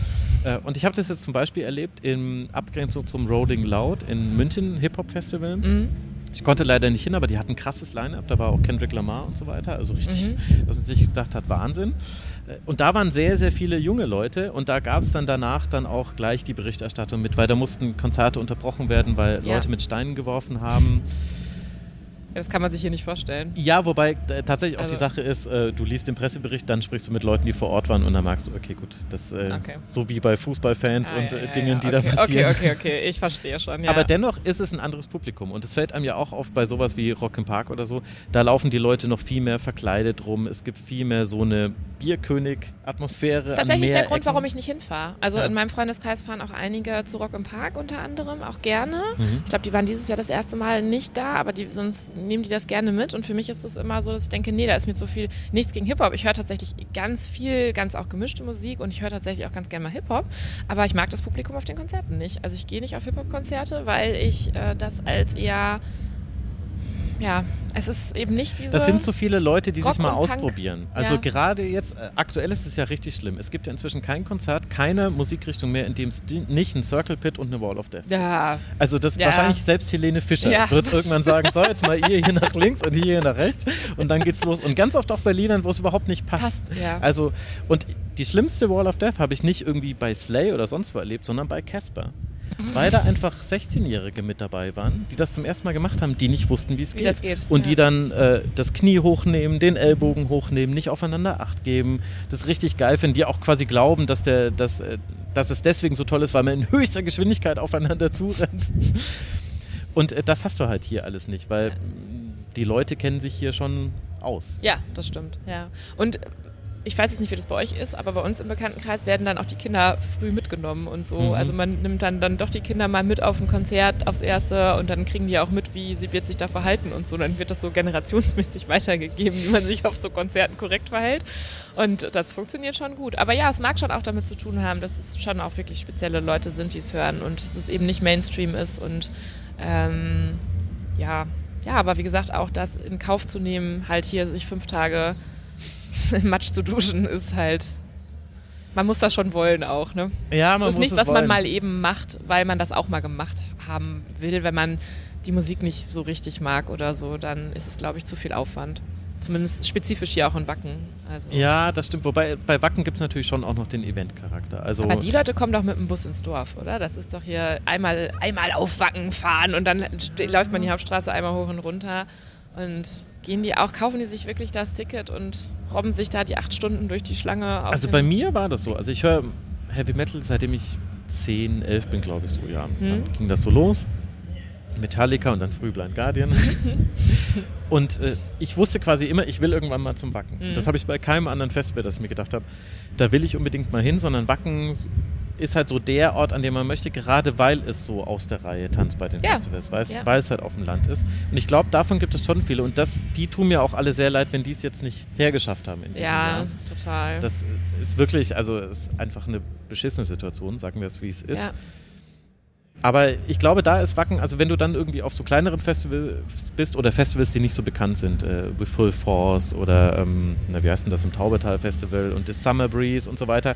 Speaker 3: Äh, und ich habe das jetzt zum Beispiel erlebt in Abgrenzung zum Rolling Loud in München Hip-Hop-Festival. Mhm. Ich konnte leider nicht hin, aber die hatten ein krasses Line-Up. Da war auch Kendrick Lamar und so weiter. Also richtig, mhm. was man sich gedacht hat, Wahnsinn. Äh, und da waren sehr, sehr viele junge Leute und da gab es dann danach dann auch gleich die Berichterstattung mit, weil da mussten Konzerte unterbrochen werden, weil ja. Leute mit Steinen geworfen haben.
Speaker 4: Das kann man sich hier nicht vorstellen.
Speaker 3: Ja, wobei äh, tatsächlich auch also. die Sache ist, äh, du liest den Pressebericht, dann sprichst du mit Leuten, die vor Ort waren und dann magst du, okay, gut, das äh, okay. so wie bei Fußballfans ah, und ja, äh, ja, Dingen, ja. die
Speaker 4: okay,
Speaker 3: da passieren.
Speaker 4: Okay, okay, okay, ich verstehe schon.
Speaker 3: Aber dennoch ist es ein anderes Publikum und es fällt einem ja auch auf bei sowas wie Rock im Park oder so. Da laufen die Leute noch viel mehr verkleidet rum. Es gibt viel mehr so eine Bierkönig-Atmosphäre. Das
Speaker 4: ist tatsächlich der Grund, warum ich nicht hinfahre. Also in meinem Freundeskreis fahren auch einige zu Rock im Park unter anderem, auch gerne. Mhm. Ich glaube, die waren dieses Jahr das erste Mal nicht da, aber die, sonst nehmen die das gerne mit. Und für mich ist es immer so, dass ich denke, nee, da ist mir zu viel, nichts gegen Hip-Hop. Ich höre tatsächlich ganz viel, ganz auch gemischte Musik und ich höre tatsächlich auch ganz gerne mal Hip-Hop. Aber ich mag das Publikum auf den Konzerten nicht. Also ich gehe nicht auf Hip-Hop-Konzerte, weil ich äh, das als eher ja, es ist eben nicht diese.
Speaker 3: Das sind so viele Leute, die Rock sich mal ausprobieren. Also ja. gerade jetzt, äh, aktuell ist es ja richtig schlimm. Es gibt ja inzwischen kein Konzert, keine Musikrichtung mehr, in dem es nicht ein Circle Pit und eine Wall of Death
Speaker 4: Ja.
Speaker 3: Also das ja. wahrscheinlich selbst Helene Fischer ja, wird irgendwann sagen, so jetzt mal ihr hier nach links und hier, hier nach rechts und dann geht's los. Und ganz oft auch bei Liedern, wo es überhaupt nicht passt. Passt, ja. Also, und die schlimmste Wall of Death habe ich nicht irgendwie bei Slay oder sonst wo erlebt, sondern bei Casper weil da einfach 16-Jährige mit dabei waren, die das zum ersten Mal gemacht haben, die nicht wussten, wie es geht. geht. Und ja. die dann äh, das Knie hochnehmen, den Ellbogen hochnehmen, nicht aufeinander Acht geben, das richtig geil finden, die auch quasi glauben, dass, der, dass, äh, dass es deswegen so toll ist, weil man in höchster Geschwindigkeit aufeinander zurennt. Und äh, das hast du halt hier alles nicht, weil die Leute kennen sich hier schon aus.
Speaker 4: Ja, das stimmt. Ja. Und ich weiß jetzt nicht, wie das bei euch ist, aber bei uns im Bekanntenkreis werden dann auch die Kinder früh mitgenommen und so. Mhm. Also man nimmt dann, dann doch die Kinder mal mit auf ein Konzert, aufs erste und dann kriegen die auch mit, wie sie wird sich da verhalten und so. Dann wird das so generationsmäßig weitergegeben, wie man sich auf so Konzerten korrekt verhält. Und das funktioniert schon gut. Aber ja, es mag schon auch damit zu tun haben, dass es schon auch wirklich spezielle Leute sind, die es hören und dass es eben nicht Mainstream ist und ähm, ja, ja, aber wie gesagt, auch das in Kauf zu nehmen, halt hier sich fünf Tage Matsch zu duschen ist halt. Man muss das schon wollen auch, ne?
Speaker 3: Ja, man
Speaker 4: das ist
Speaker 3: muss
Speaker 4: nicht, was man mal eben macht, weil man das auch mal gemacht haben will. Wenn man die Musik nicht so richtig mag oder so, dann ist es, glaube ich, zu viel Aufwand. Zumindest spezifisch hier auch in Wacken. Also
Speaker 3: ja, das stimmt. Wobei bei Wacken gibt es natürlich schon auch noch den Eventcharakter. Also
Speaker 4: Aber die Leute kommen doch mit dem Bus ins Dorf, oder? Das ist doch hier einmal, einmal auf Wacken fahren und dann läuft man die Hauptstraße einmal hoch und runter. Und gehen die auch, kaufen die sich wirklich das Ticket und robben sich da die acht Stunden durch die Schlange?
Speaker 3: also bei mir war das so. Also ich höre Heavy Metal seitdem ich 10, 11 bin, glaube ich so, ja. Hm. Dann ging das so los. Metallica und dann früh Blind Guardian. und äh, ich wusste quasi immer, ich will irgendwann mal zum Wacken. Mhm. Das habe ich bei keinem anderen Festival, das ich mir gedacht habe, da will ich unbedingt mal hin, sondern Wacken ist halt so der Ort, an dem man möchte, gerade weil es so aus der Reihe tanzt bei den ja. Festivals, weil es, ja. weil es halt auf dem Land ist. Und ich glaube, davon gibt es schon viele. Und das, die tun mir auch alle sehr leid, wenn die es jetzt nicht hergeschafft haben in diesem
Speaker 4: ja,
Speaker 3: Jahr.
Speaker 4: total.
Speaker 3: Das ist wirklich, also es ist einfach eine beschissene Situation, sagen wir es, wie es ist. Ja. Aber ich glaube, da ist Wacken, also wenn du dann irgendwie auf so kleineren Festivals bist oder Festivals, die nicht so bekannt sind, äh, wie Full Force oder, ähm, na, wie heißt denn das, im Taubertal Festival und das Summer Breeze und so weiter,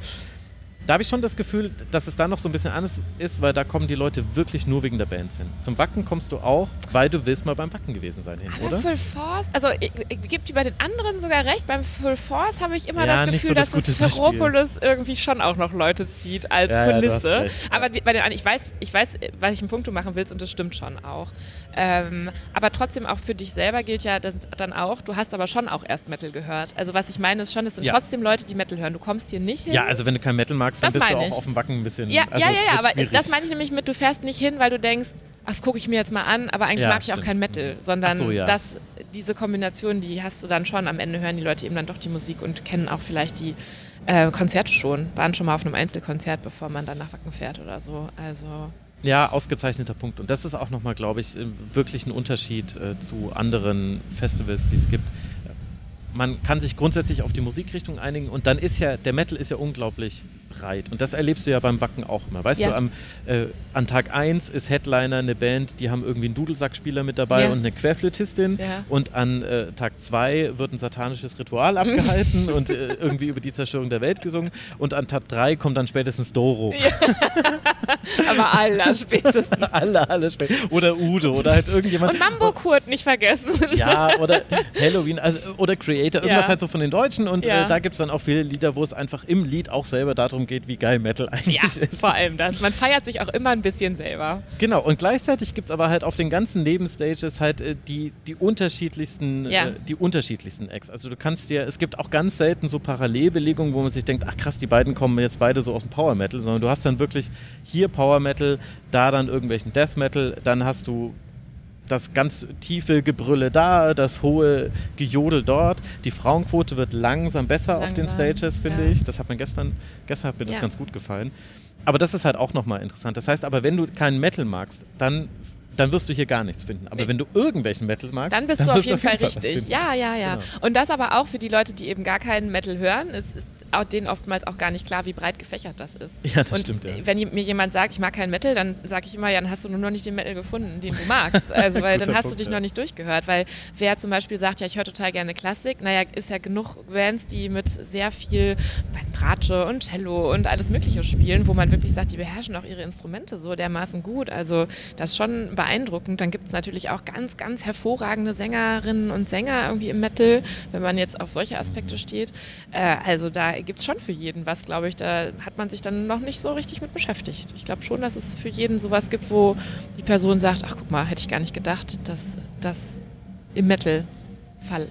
Speaker 3: da habe ich schon das Gefühl, dass es da noch so ein bisschen anders ist, weil da kommen die Leute wirklich nur wegen der Bands hin. Zum Wacken kommst du auch, weil du willst mal beim Wacken gewesen sein hin,
Speaker 4: Aber
Speaker 3: oder?
Speaker 4: Full Force, also ich, ich gebe dir bei den anderen sogar recht, beim Full Force habe ich immer ja, das Gefühl, so das dass es Ferropolis irgendwie schon auch noch Leute zieht als ja, Kulisse. Ja, aber bei den ich weiß, ich weiß, welchen Punkt du machen willst und das stimmt schon auch. Ähm, aber trotzdem auch für dich selber gilt ja das dann auch, du hast aber schon auch erst Metal gehört. Also was ich meine ist schon, es sind trotzdem Leute, die Metal hören. Du kommst hier nicht hin.
Speaker 3: Ja, also wenn du kein Metal magst, magst, dann das bist du auch ich. auf dem Wacken ein bisschen.
Speaker 4: Ja, also ja, ja, ja aber schwierig. das meine ich nämlich mit, du fährst nicht hin, weil du denkst, ach, das gucke ich mir jetzt mal an, aber eigentlich ja, mag stimmt. ich auch kein Metal, sondern so, ja. das, diese Kombination, die hast du dann schon. Am Ende hören die Leute eben dann doch die Musik und kennen auch vielleicht die äh, Konzerte schon, waren schon mal auf einem Einzelkonzert, bevor man dann nach Wacken fährt oder so. Also.
Speaker 3: Ja, ausgezeichneter Punkt. Und das ist auch nochmal, glaube ich, wirklich ein Unterschied äh, zu anderen Festivals, die es gibt man kann sich grundsätzlich auf die Musikrichtung einigen und dann ist ja, der Metal ist ja unglaublich breit. Und das erlebst du ja beim Wacken auch immer. Weißt ja. du, am, äh, an Tag 1 ist Headliner eine Band, die haben irgendwie einen Dudelsackspieler mit dabei ja. und eine Querflötistin. Ja. Und an äh, Tag 2 wird ein satanisches Ritual abgehalten und äh, irgendwie über die Zerstörung der Welt gesungen. Und an Tag 3 kommt dann spätestens Doro.
Speaker 4: Aber aller spätestens.
Speaker 3: alle, alle spätestens. Oder Udo oder halt irgendjemand.
Speaker 4: Und Mambo Kurt nicht vergessen.
Speaker 3: Ja, oder Halloween also, oder Creator, irgendwas halt so von den Deutschen. Und äh, da gibt es dann auch viele Lieder, wo es einfach im Lied auch selber darum geht, wie geil Metal eigentlich ja, ist.
Speaker 4: Vor allem das. Man feiert sich auch immer ein bisschen selber.
Speaker 3: Genau, und gleichzeitig gibt es aber halt auf den ganzen Nebenstages halt äh, die, die unterschiedlichsten, ja. äh, die unterschiedlichsten Acts. Also du kannst dir, es gibt auch ganz selten so Parallelbelegungen, wo man sich denkt, ach krass, die beiden kommen jetzt beide so aus dem Power Metal, sondern du hast dann wirklich hier Power Metal, da dann irgendwelchen Death Metal, dann hast du das ganz tiefe Gebrülle da, das hohe Gejodel dort. Die Frauenquote wird langsam besser langsam, auf den Stages, finde ja. ich. Das hat mir gestern, gestern hat mir das ganz gut gefallen. Aber das ist halt auch nochmal interessant. Das heißt aber, wenn du keinen Metal magst, dann dann wirst du hier gar nichts finden. Aber nee. wenn du irgendwelchen Metal magst,
Speaker 4: dann bist dann du auf jeden, Fall, Fall richtig. Ja, ja, ja. Genau. Und das aber auch für die Leute, die eben gar keinen Metal hören. Es ist auch denen oftmals auch gar nicht klar, wie breit gefächert das ist.
Speaker 3: Ja, das
Speaker 4: und
Speaker 3: stimmt. Ja.
Speaker 4: Wenn mir jemand sagt, ich mag keinen Metal, dann sage ich immer, ja, dann hast du nur noch nicht den Metal gefunden, den du magst. Also, weil dann hast Punkt, du dich ja. noch nicht durchgehört. Weil wer zum Beispiel sagt, ja, ich höre total gerne Klassik, naja, ist ja genug Bands, die mit sehr viel Bratsche und Cello und alles Mögliche spielen, wo man wirklich sagt, die beherrschen auch ihre Instrumente so dermaßen gut. Also, das ist schon beeindruckend. Dann gibt es natürlich auch ganz, ganz hervorragende Sängerinnen und Sänger irgendwie im Metal, wenn man jetzt auf solche Aspekte steht. Äh, also, da gibt es schon für jeden was, glaube ich. Da hat man sich dann noch nicht so richtig mit beschäftigt. Ich glaube schon, dass es für jeden sowas gibt, wo die Person sagt, ach guck mal, hätte ich gar nicht gedacht, dass das im Metal Fall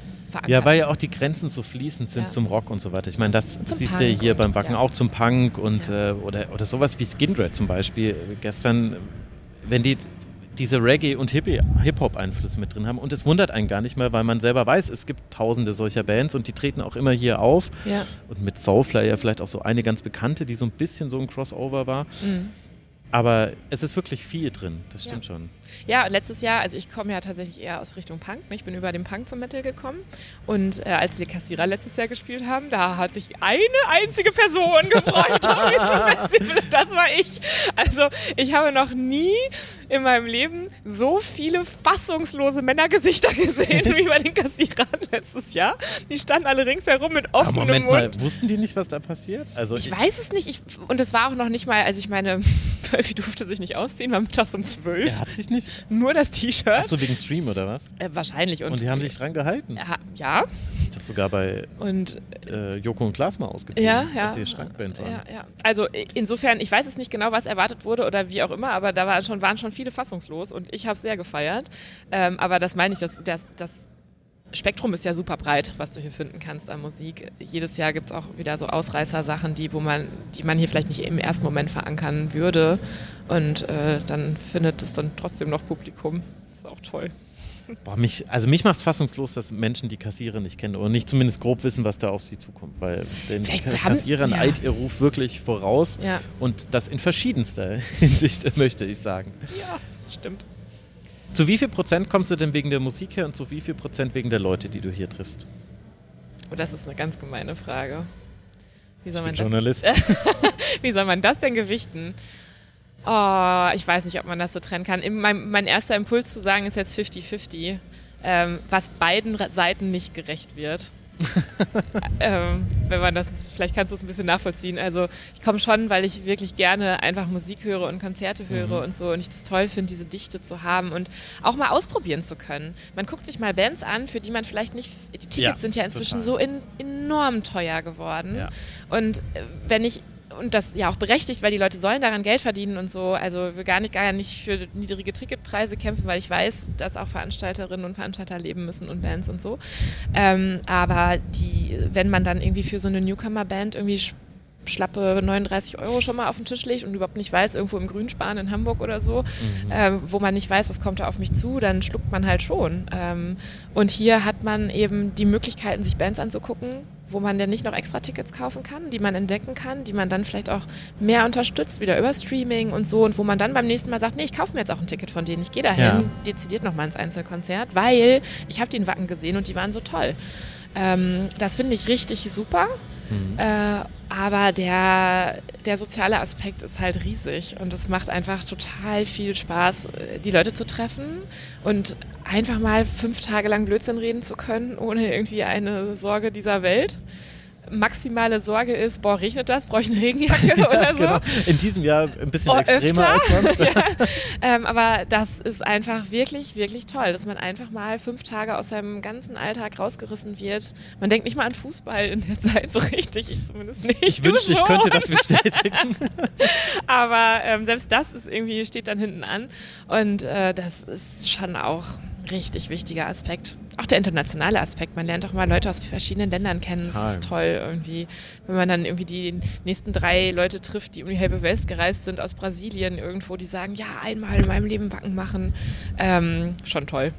Speaker 3: ja, weil ja auch die Grenzen so fließend sind ja. zum Rock und so weiter. Ich meine, das siehst du ja hier beim Wacken ja. auch zum Punk und ja. äh, oder, oder sowas wie Skindred zum Beispiel. Gestern, wenn die diese Reggae- und Hip-Hop-Einflüsse mit drin haben. Und es wundert einen gar nicht mehr, weil man selber weiß, es gibt tausende solcher Bands und die treten auch immer hier auf. Ja. Und mit Soulfly ja vielleicht auch so eine ganz bekannte, die so ein bisschen so ein Crossover war. Mhm. Aber es ist wirklich viel drin, das stimmt
Speaker 4: ja.
Speaker 3: schon.
Speaker 4: Ja, letztes Jahr, also ich komme ja tatsächlich eher aus Richtung Punk. Ne? Ich bin über den Punk zum Metal gekommen. Und äh, als die Kassierer letztes Jahr gespielt haben, da hat sich eine einzige Person gefreut auf diesem Festival. Das war ich. Also ich habe noch nie in meinem Leben so viele fassungslose Männergesichter gesehen wie bei den Kassierern letztes Jahr. Die standen alle ringsherum mit offenem Aber Moment Mund.
Speaker 3: Mal, wussten die nicht, was da passiert?
Speaker 4: Also ich, ich weiß es nicht. Ich, und es war auch noch nicht mal, also ich meine, Wölfi durfte sich nicht ausziehen, war mittags um zwölf.
Speaker 3: Er hat sich nicht?
Speaker 4: Nur das T-Shirt.
Speaker 3: Achso, wegen Stream oder was?
Speaker 4: Äh, wahrscheinlich.
Speaker 3: Und, und, die haben sich dran gehalten?
Speaker 4: Ja. ja. Hat
Speaker 3: sich doch sogar bei und, äh, Joko und Klaas mal ausgezogen,
Speaker 4: ja, ja.
Speaker 3: als sie Schrankband waren.
Speaker 4: Ja, ja. Also insofern, ich weiß es nicht genau, was erwartet wurde oder wie auch immer, aber da war schon, waren schon viele fassungslos und ich habe es sehr gefeiert. Ähm, aber das meine ich, dass, dass, dass Spektrum ist ja super breit, was du hier finden kannst an Musik. Jedes Jahr gibt es auch wieder so Ausreißer-Sachen, die, man, die man hier vielleicht nicht im ersten Moment verankern würde. Und äh, dann findet es dann trotzdem noch Publikum. Das ist auch toll.
Speaker 3: Boah, mich, also mich macht es fassungslos, dass Menschen die Kassierer nicht kennen oder nicht zumindest grob wissen, was da auf sie zukommt. Weil den Kassierern ja. eilt ihr Ruf wirklich voraus ja. und das in verschiedenster Hinsicht, möchte ich sagen.
Speaker 4: Ja, das stimmt.
Speaker 3: Zu wie viel Prozent kommst du denn wegen der Musik her und zu wie viel Prozent wegen der Leute, die du hier triffst?
Speaker 4: Oh, das ist eine ganz gemeine Frage. Wie soll, man
Speaker 3: Journalist.
Speaker 4: wie soll man das denn gewichten? Oh, ich weiß nicht, ob man das so trennen kann. Mein, mein erster Impuls zu sagen ist jetzt 50-50, ähm, was beiden Seiten nicht gerecht wird. ähm, wenn man das, vielleicht kannst du es ein bisschen nachvollziehen. Also ich komme schon, weil ich wirklich gerne einfach Musik höre und Konzerte höre mhm. und so und ich das toll finde, diese Dichte zu haben und auch mal ausprobieren zu können. Man guckt sich mal Bands an, für die man vielleicht nicht, die Tickets ja, sind ja inzwischen total. so in, enorm teuer geworden. Ja. Und äh, wenn ich und das ja auch berechtigt, weil die Leute sollen daran Geld verdienen und so. Also wir gar nicht gar nicht für niedrige Ticketpreise kämpfen, weil ich weiß, dass auch Veranstalterinnen und Veranstalter leben müssen und Bands und so. Ähm, aber die, wenn man dann irgendwie für so eine Newcomer-Band irgendwie schlappe 39 Euro schon mal auf den Tisch legt und überhaupt nicht weiß, irgendwo im Grünspan in Hamburg oder so, mhm. ähm, wo man nicht weiß, was kommt da auf mich zu, dann schluckt man halt schon. Ähm, und hier hat man eben die Möglichkeiten, sich Bands anzugucken, wo man dann nicht noch extra Tickets kaufen kann, die man entdecken kann, die man dann vielleicht auch mehr unterstützt, wieder über Streaming und so und wo man dann beim nächsten Mal sagt, nee, ich kaufe mir jetzt auch ein Ticket von denen, ich gehe dahin, ja. dezidiert nochmal ins Einzelkonzert, weil ich habe den Wacken gesehen und die waren so toll. Ähm, das finde ich richtig super. Mhm. Äh, Aber der, der soziale Aspekt ist halt riesig und es macht einfach total viel Spaß, die Leute zu treffen und einfach mal fünf Tage lang Blödsinn reden zu können, ohne irgendwie eine Sorge dieser Welt maximale Sorge ist, boah, regnet das, brauche ich eine Regenjacke oder so. genau.
Speaker 3: In diesem Jahr ein bisschen oh, extremer als sonst. ja.
Speaker 4: ähm, aber das ist einfach wirklich, wirklich toll, dass man einfach mal fünf Tage aus seinem ganzen Alltag rausgerissen wird. Man denkt nicht mal an Fußball in der Zeit so richtig, ich zumindest nicht.
Speaker 3: Ich wünschte, ich könnte das bestätigen.
Speaker 4: aber ähm, selbst das ist irgendwie, steht dann hinten an und äh, das ist schon auch richtig wichtiger Aspekt. Auch der internationale Aspekt. Man lernt auch mal Leute aus verschiedenen Ländern kennen. Total. Das ist toll irgendwie. Wenn man dann irgendwie die nächsten drei Leute trifft, die um die halbe West gereist sind aus Brasilien irgendwo, die sagen, ja, einmal in meinem Leben Wacken machen. Ähm, schon toll.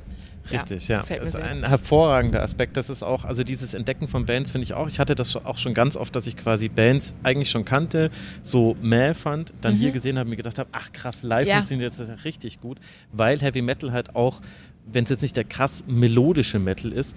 Speaker 3: Richtig, ja. ja. Das ist ein hervorragender Aspekt. Das ist auch, also dieses Entdecken von Bands finde ich auch. Ich hatte das auch schon ganz oft, dass ich quasi Bands eigentlich schon kannte, so mäh fand, dann mhm. hier gesehen habe, mir gedacht habe, ach krass, live ja. funktioniert das richtig gut, weil Heavy Metal halt auch wenn es jetzt nicht der krass melodische Metal ist,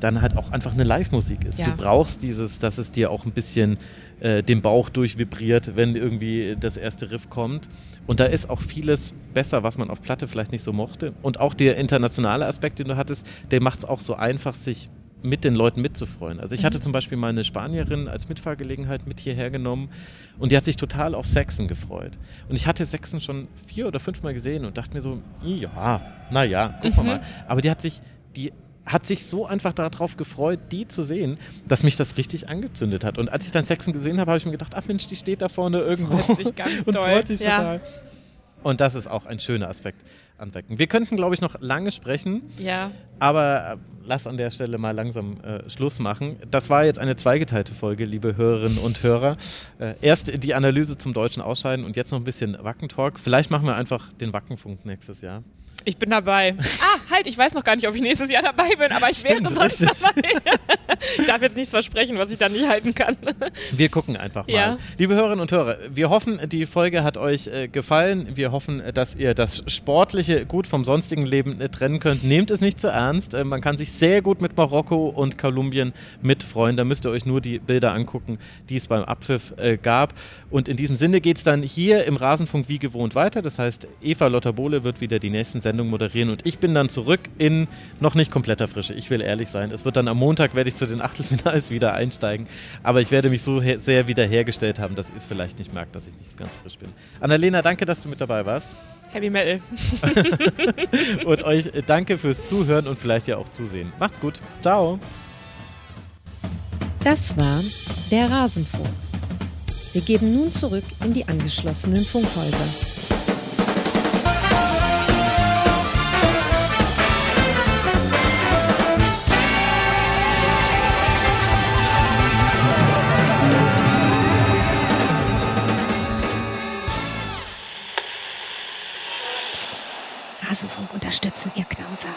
Speaker 3: dann halt auch einfach eine Live-Musik ist. Ja. Du brauchst dieses, dass es dir auch ein bisschen äh, den Bauch durchvibriert, wenn irgendwie das erste Riff kommt. Und da ist auch vieles besser, was man auf Platte vielleicht nicht so mochte. Und auch der internationale Aspekt, den du hattest, der macht es auch so einfach, sich mit den Leuten mitzufreuen. Also ich hatte mhm. zum Beispiel meine Spanierin als Mitfahrgelegenheit mit hierher genommen und die hat sich total auf Sexen gefreut. Und ich hatte Sexen schon vier oder fünfmal gesehen und dachte mir so, ja, naja, guck mhm. mal. Aber die hat sich, die hat sich so einfach darauf gefreut, die zu sehen, dass mich das richtig angezündet hat. Und als ich dann Sexen gesehen habe, habe ich mir gedacht, ach Mensch, die steht da vorne irgendwo
Speaker 4: freut sich ganz und doll. freut sich ja. total.
Speaker 3: Und das ist auch ein schöner Aspekt anwecken. Wir könnten, glaube ich, noch lange sprechen.
Speaker 4: Ja.
Speaker 3: Aber äh, lass an der Stelle mal langsam äh, Schluss machen. Das war jetzt eine zweigeteilte Folge, liebe Hörerinnen und Hörer. Äh, erst die Analyse zum deutschen Ausscheiden und jetzt noch ein bisschen Wackentalk. Vielleicht machen wir einfach den Wackenfunk nächstes Jahr.
Speaker 4: Ich bin dabei. Ah, halt, ich weiß noch gar nicht, ob ich nächstes Jahr dabei bin, aber ich Stimmt, wäre sonst richtig. dabei. ich darf jetzt nichts versprechen, was ich dann nicht halten kann.
Speaker 3: Wir gucken einfach mal. Ja. Liebe Hörerinnen und Hörer, wir hoffen, die Folge hat euch äh, gefallen. Wir hoffen, dass ihr das Sportliche gut vom sonstigen Leben äh, trennen könnt. Nehmt es nicht zu ernst. Äh, man kann sich sehr gut mit Marokko und Kolumbien mitfreuen. Da müsst ihr euch nur die Bilder angucken, die es beim Abpfiff äh, gab. Und in diesem Sinne geht es dann hier im Rasenfunk wie gewohnt weiter. Das heißt, Eva Lotterbohle wird wieder die nächsten Sendung moderieren und ich bin dann zurück in noch nicht kompletter Frische. Ich will ehrlich sein. Es wird dann am Montag, werde ich zu den Achtelfinals wieder einsteigen, aber ich werde mich so sehr wiederhergestellt haben, dass ihr es vielleicht nicht merkt, dass ich nicht ganz frisch bin. Annalena, danke, dass du mit dabei warst.
Speaker 4: Heavy Metal.
Speaker 3: und euch äh, danke fürs Zuhören und vielleicht ja auch zusehen. Macht's gut. Ciao.
Speaker 1: Das war der Rasenfunk. Wir geben nun zurück in die angeschlossenen Funkhäuser. Rasenfunk unterstützen, ihr Knauser.